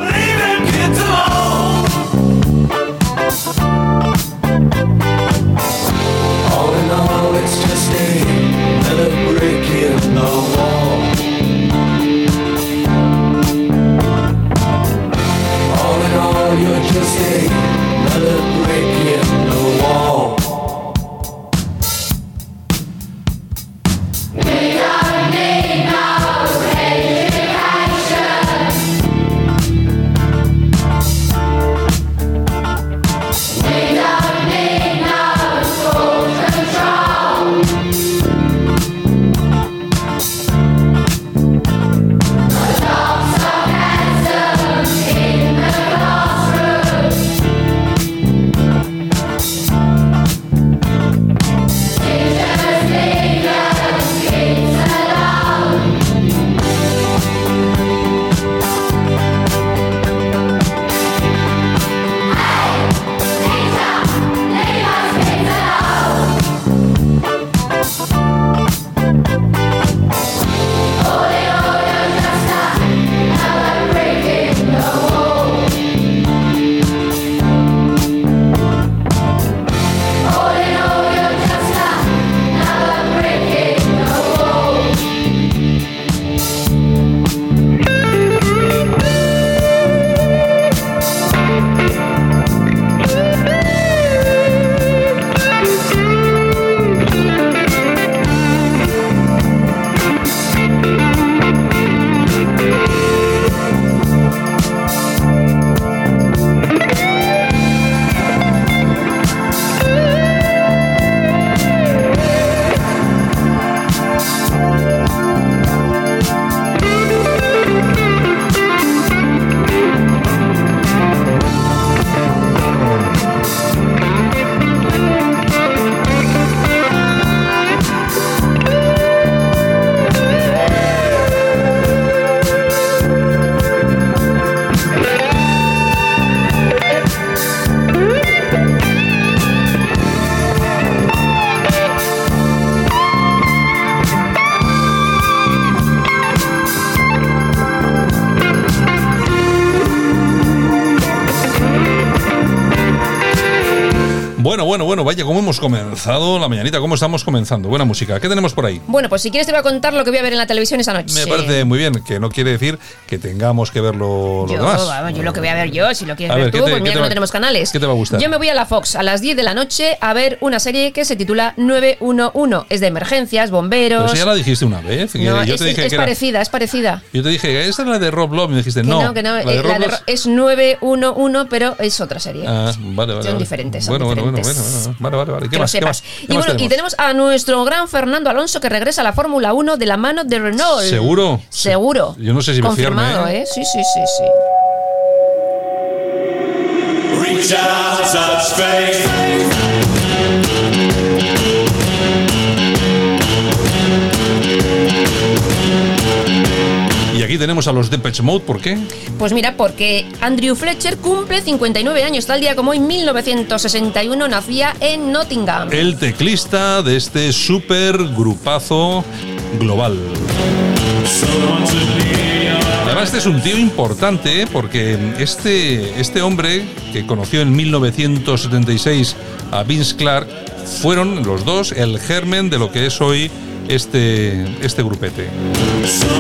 Bueno, vaya, cómo hemos comenzado la mañanita, cómo estamos comenzando. Buena música. ¿Qué tenemos por ahí? Bueno, pues si quieres te voy a contar lo que voy a ver en la televisión esa noche. Me parece muy bien, que no quiere decir que tengamos que ver lo, lo Yo, demás. vamos, yo lo que voy a ver yo, si lo quieres A ver, ver, ¿qué tú, te- pues mira que va- no tenemos canales. qué te va a gustar? Yo me voy a la Fox a las 10 de la noche a ver una serie que se titula 911. Es de emergencias, bomberos. Pero si ya la dijiste una vez. No, yo es, te dije es que era- parecida, es parecida. Yo te dije, esta es la de Rob Love, me dijiste, Que no. no, que no, la de eh, Rob la de es 911, pero es otra serie. Ah, vale, vale. Son vale. diferentes, son bueno, bueno, bueno, diferentes. bueno, bueno, vale, vale, vale. ¿Qué que lo más? ¿Qué sepas. más? ¿Qué Y más bueno, y tenemos a nuestro gran Fernando Alonso que regresa a la Fórmula 1 de la mano de Renault. ¿Seguro? Seguro. Yo no sé si me Confirmado, fiarme, ¿eh? ¿eh? Sí, sí, sí, sí. Reach out, touch faith. Aquí tenemos a los Depeche Mode, ¿por qué? Pues mira, porque Andrew Fletcher cumple 59 años, tal día como hoy, 1961, nacía en Nottingham. El teclista de este super grupazo global. Además, este es un tío importante ¿eh? porque este, este hombre que conoció en 1976 a Vince Clark fueron los dos el germen de lo que es hoy este, este grupete.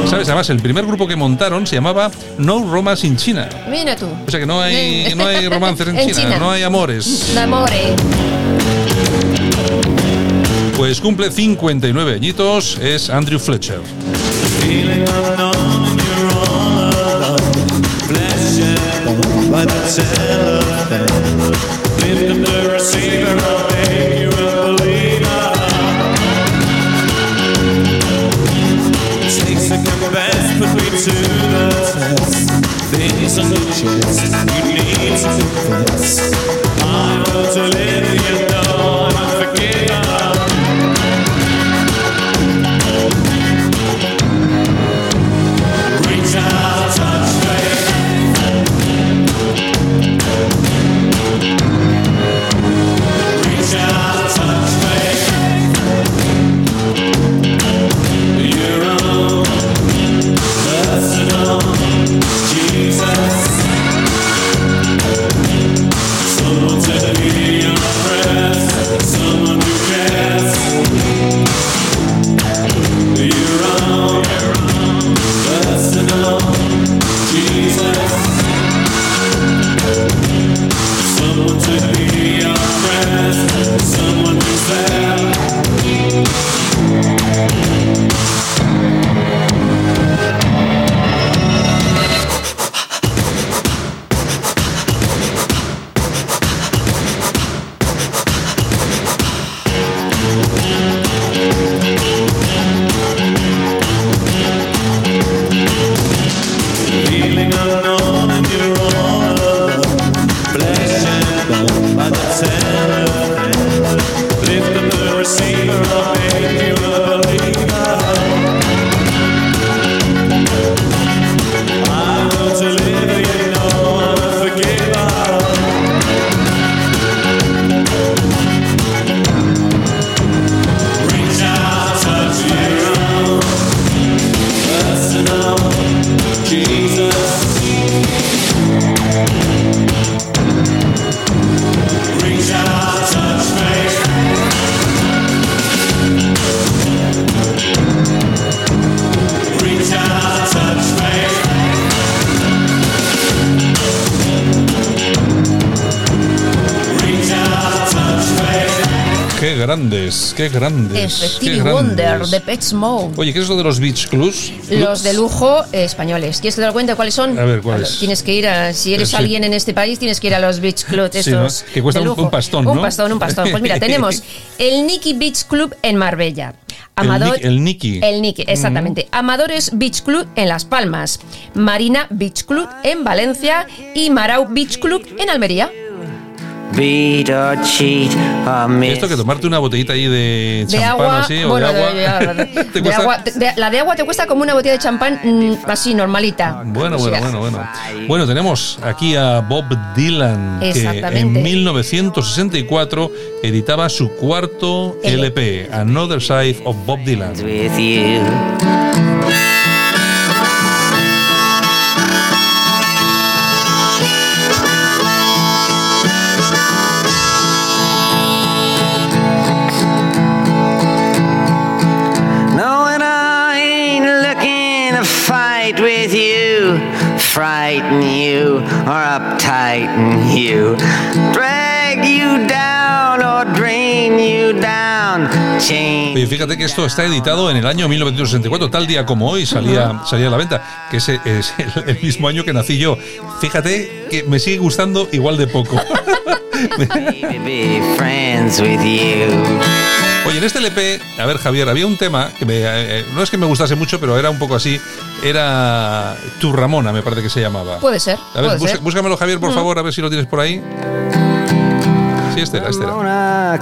¿Sabes? Además, el primer grupo que montaron se llamaba No Romance in China. Mira tú. O sea que no hay, no hay romances en, En China, China. no hay amores. Amore. Pues cumple 59 añitos, es Andrew Fletcher. To the test. Things on your chest, you need to confess. I want to Qué grandes, qué grandes. qué Stevie grandes. Wonder, de Pet Mode. Oye, ¿qué es lo de los Beach Clubs? Los de lujo eh, españoles. ¿Quieres que te lo cuente cuáles son? A ver, ¿cuáles? Tienes que ir a, si eres Sí. alguien en este país, tienes que ir a los beach Sí, ¿no? Que cuesta de un- un pastón, Un ¿no? pastón, un pastón. Pues mira, tenemos el Nikki Beach Club en Marbella. El Amador- el Nikki. El Nikki, exactamente. Amadores Beach Club en Las Palmas. Marina Beach Club en Valencia. Y Marau Beach Club en Almería. Esto que tomarte una botellita ahí de De champán agua, así o bueno, de agua. de- de- agua- de- la de agua te cuesta como una botella de champán mm, así, normalita. Bueno, O bueno, sea, bueno, bueno. Bueno, tenemos aquí a Bob Dylan, que en 1964 editaba su cuarto LP, Another Side of Bob Dylan. Frighten you, or uptighten you, drag you down or drain you down, change. Oye, fíjate que esto está editado en el año 1964, tal día como hoy salía, salía a la venta, que ese es el, el mismo año que nací yo. Fíjate que me sigue gustando igual de poco. Oye, en este LP, a ver Javier, había un tema que me, eh, no es que me gustase mucho, pero era un poco así. Era Tu Ramona, me parece que se llamaba. Puede ser. A ver, puede busca- ser. búscamelo Javier, por Mm. favor, a ver si lo tienes por ahí. Sí, este era, este era.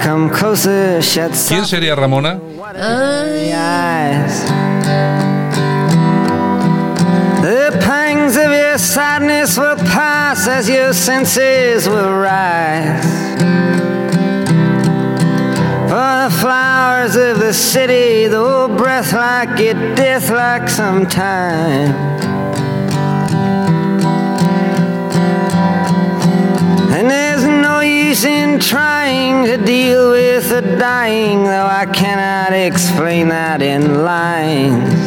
¿Quién sería Ramona? The pangs of your sadness will pass as your senses will rise. flowers of the city, though breath like it, death like sometimes. And there's no use in trying to deal with the dying, though I cannot explain that in lines.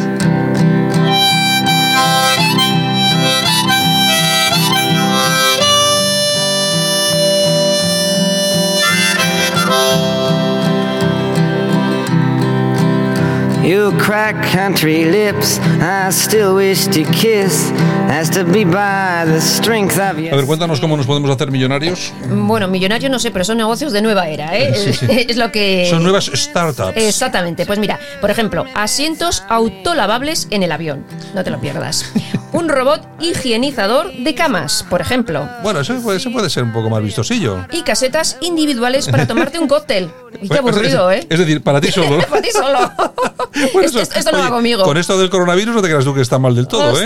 You crack country lips, I still wish to kiss, as to be by the strength of your. A ver, cuéntanos cómo nos podemos hacer millonarios. Bueno, millonario no sé, pero son negocios de nueva era, ¿eh? Sí, sí. Es lo que... Son nuevas startups. Exactamente. Pues mira, por ejemplo, asientos autolavables en el avión. No te lo pierdas. Un robot higienizador de camas, por ejemplo. Bueno, eso puede, eso puede ser un poco más vistosillo. Y casetas individuales para tomarte un cóctel. Qué aburrido, ¿eh? Es decir, para ti solo. Para ti solo. Bueno, esto, no va conmigo. Con esto del coronavirus no te creas tú que está mal del todo, ¿eh?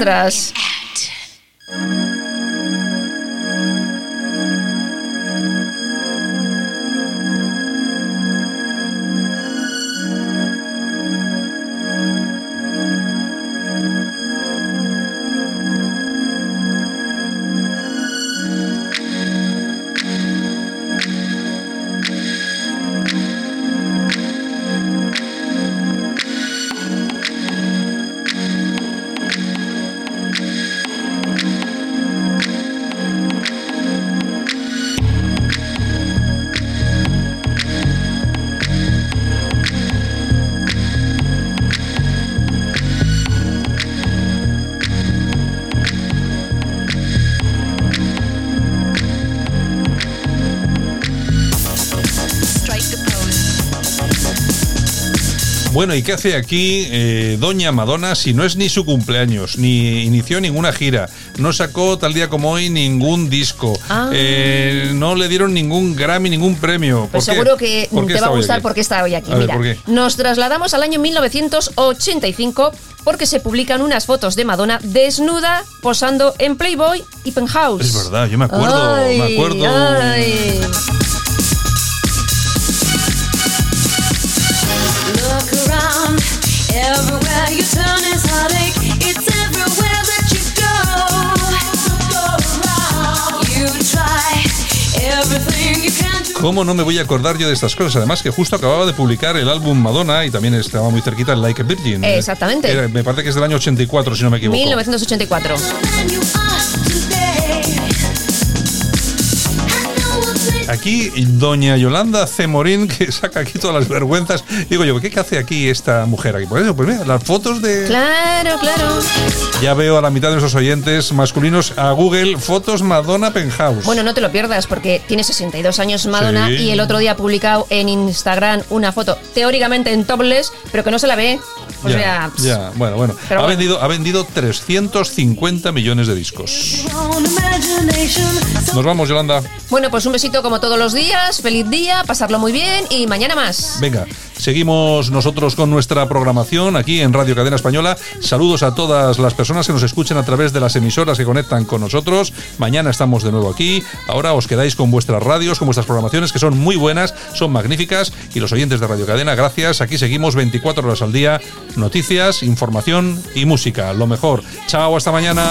Bueno, ¿y qué hace aquí eh, Doña Madonna si no es ni su cumpleaños, ni inició ninguna gira, no sacó tal día como hoy ningún disco, Ah. eh, no le dieron ningún Grammy, ningún premio? ¿Por Pues qué? seguro que ¿Por qué te va a gustar porque está hoy aquí. A Mira, nos trasladamos al año 1985 porque se publican unas fotos de Madonna desnuda posando en Playboy y Penthouse. Es verdad, yo me acuerdo, Ay, me acuerdo. ay. ¿Cómo no me voy a acordar yo de estas cosas? Además que justo acababa de publicar el álbum Madonna y también estaba muy cerquita el Like a Virgin. Exactamente. Era- me parece que es del año 84, si no me equivoco. 1984. Aquí, doña Yolanda Cemorín, que saca aquí todas las vergüenzas. Digo yo, ¿qué hace aquí esta mujer aquí? Pues eso, pues mira, las fotos de... Claro, claro. Ya veo a la mitad de nuestros oyentes masculinos a Google, fotos Madonna Penthouse. Bueno, no te lo pierdas porque tiene 62 años Madonna Sí. y el otro día ha publicado en Instagram una foto teóricamente en topless, pero que no se la ve. O ya, sea, ya, bueno, bueno. Pero ha, bueno. Vendido, ha vendido 350 millones de discos. Nos vamos, Yolanda. bueno, pues un besito como todos los días, feliz día, pasarlo muy bien y mañana más. Venga, seguimos nosotros con nuestra programación aquí en Radio Cadena Española. Saludos a todas las personas que nos escuchen a través de las emisoras que conectan con nosotros. Mañana estamos de nuevo aquí. Ahora os quedáis con vuestras radios, con vuestras programaciones que son muy buenas, son magníficas. Y los oyentes de Radio Cadena, gracias. Aquí seguimos 24 horas al día. Noticias, información y música. Lo mejor. Chao, hasta mañana.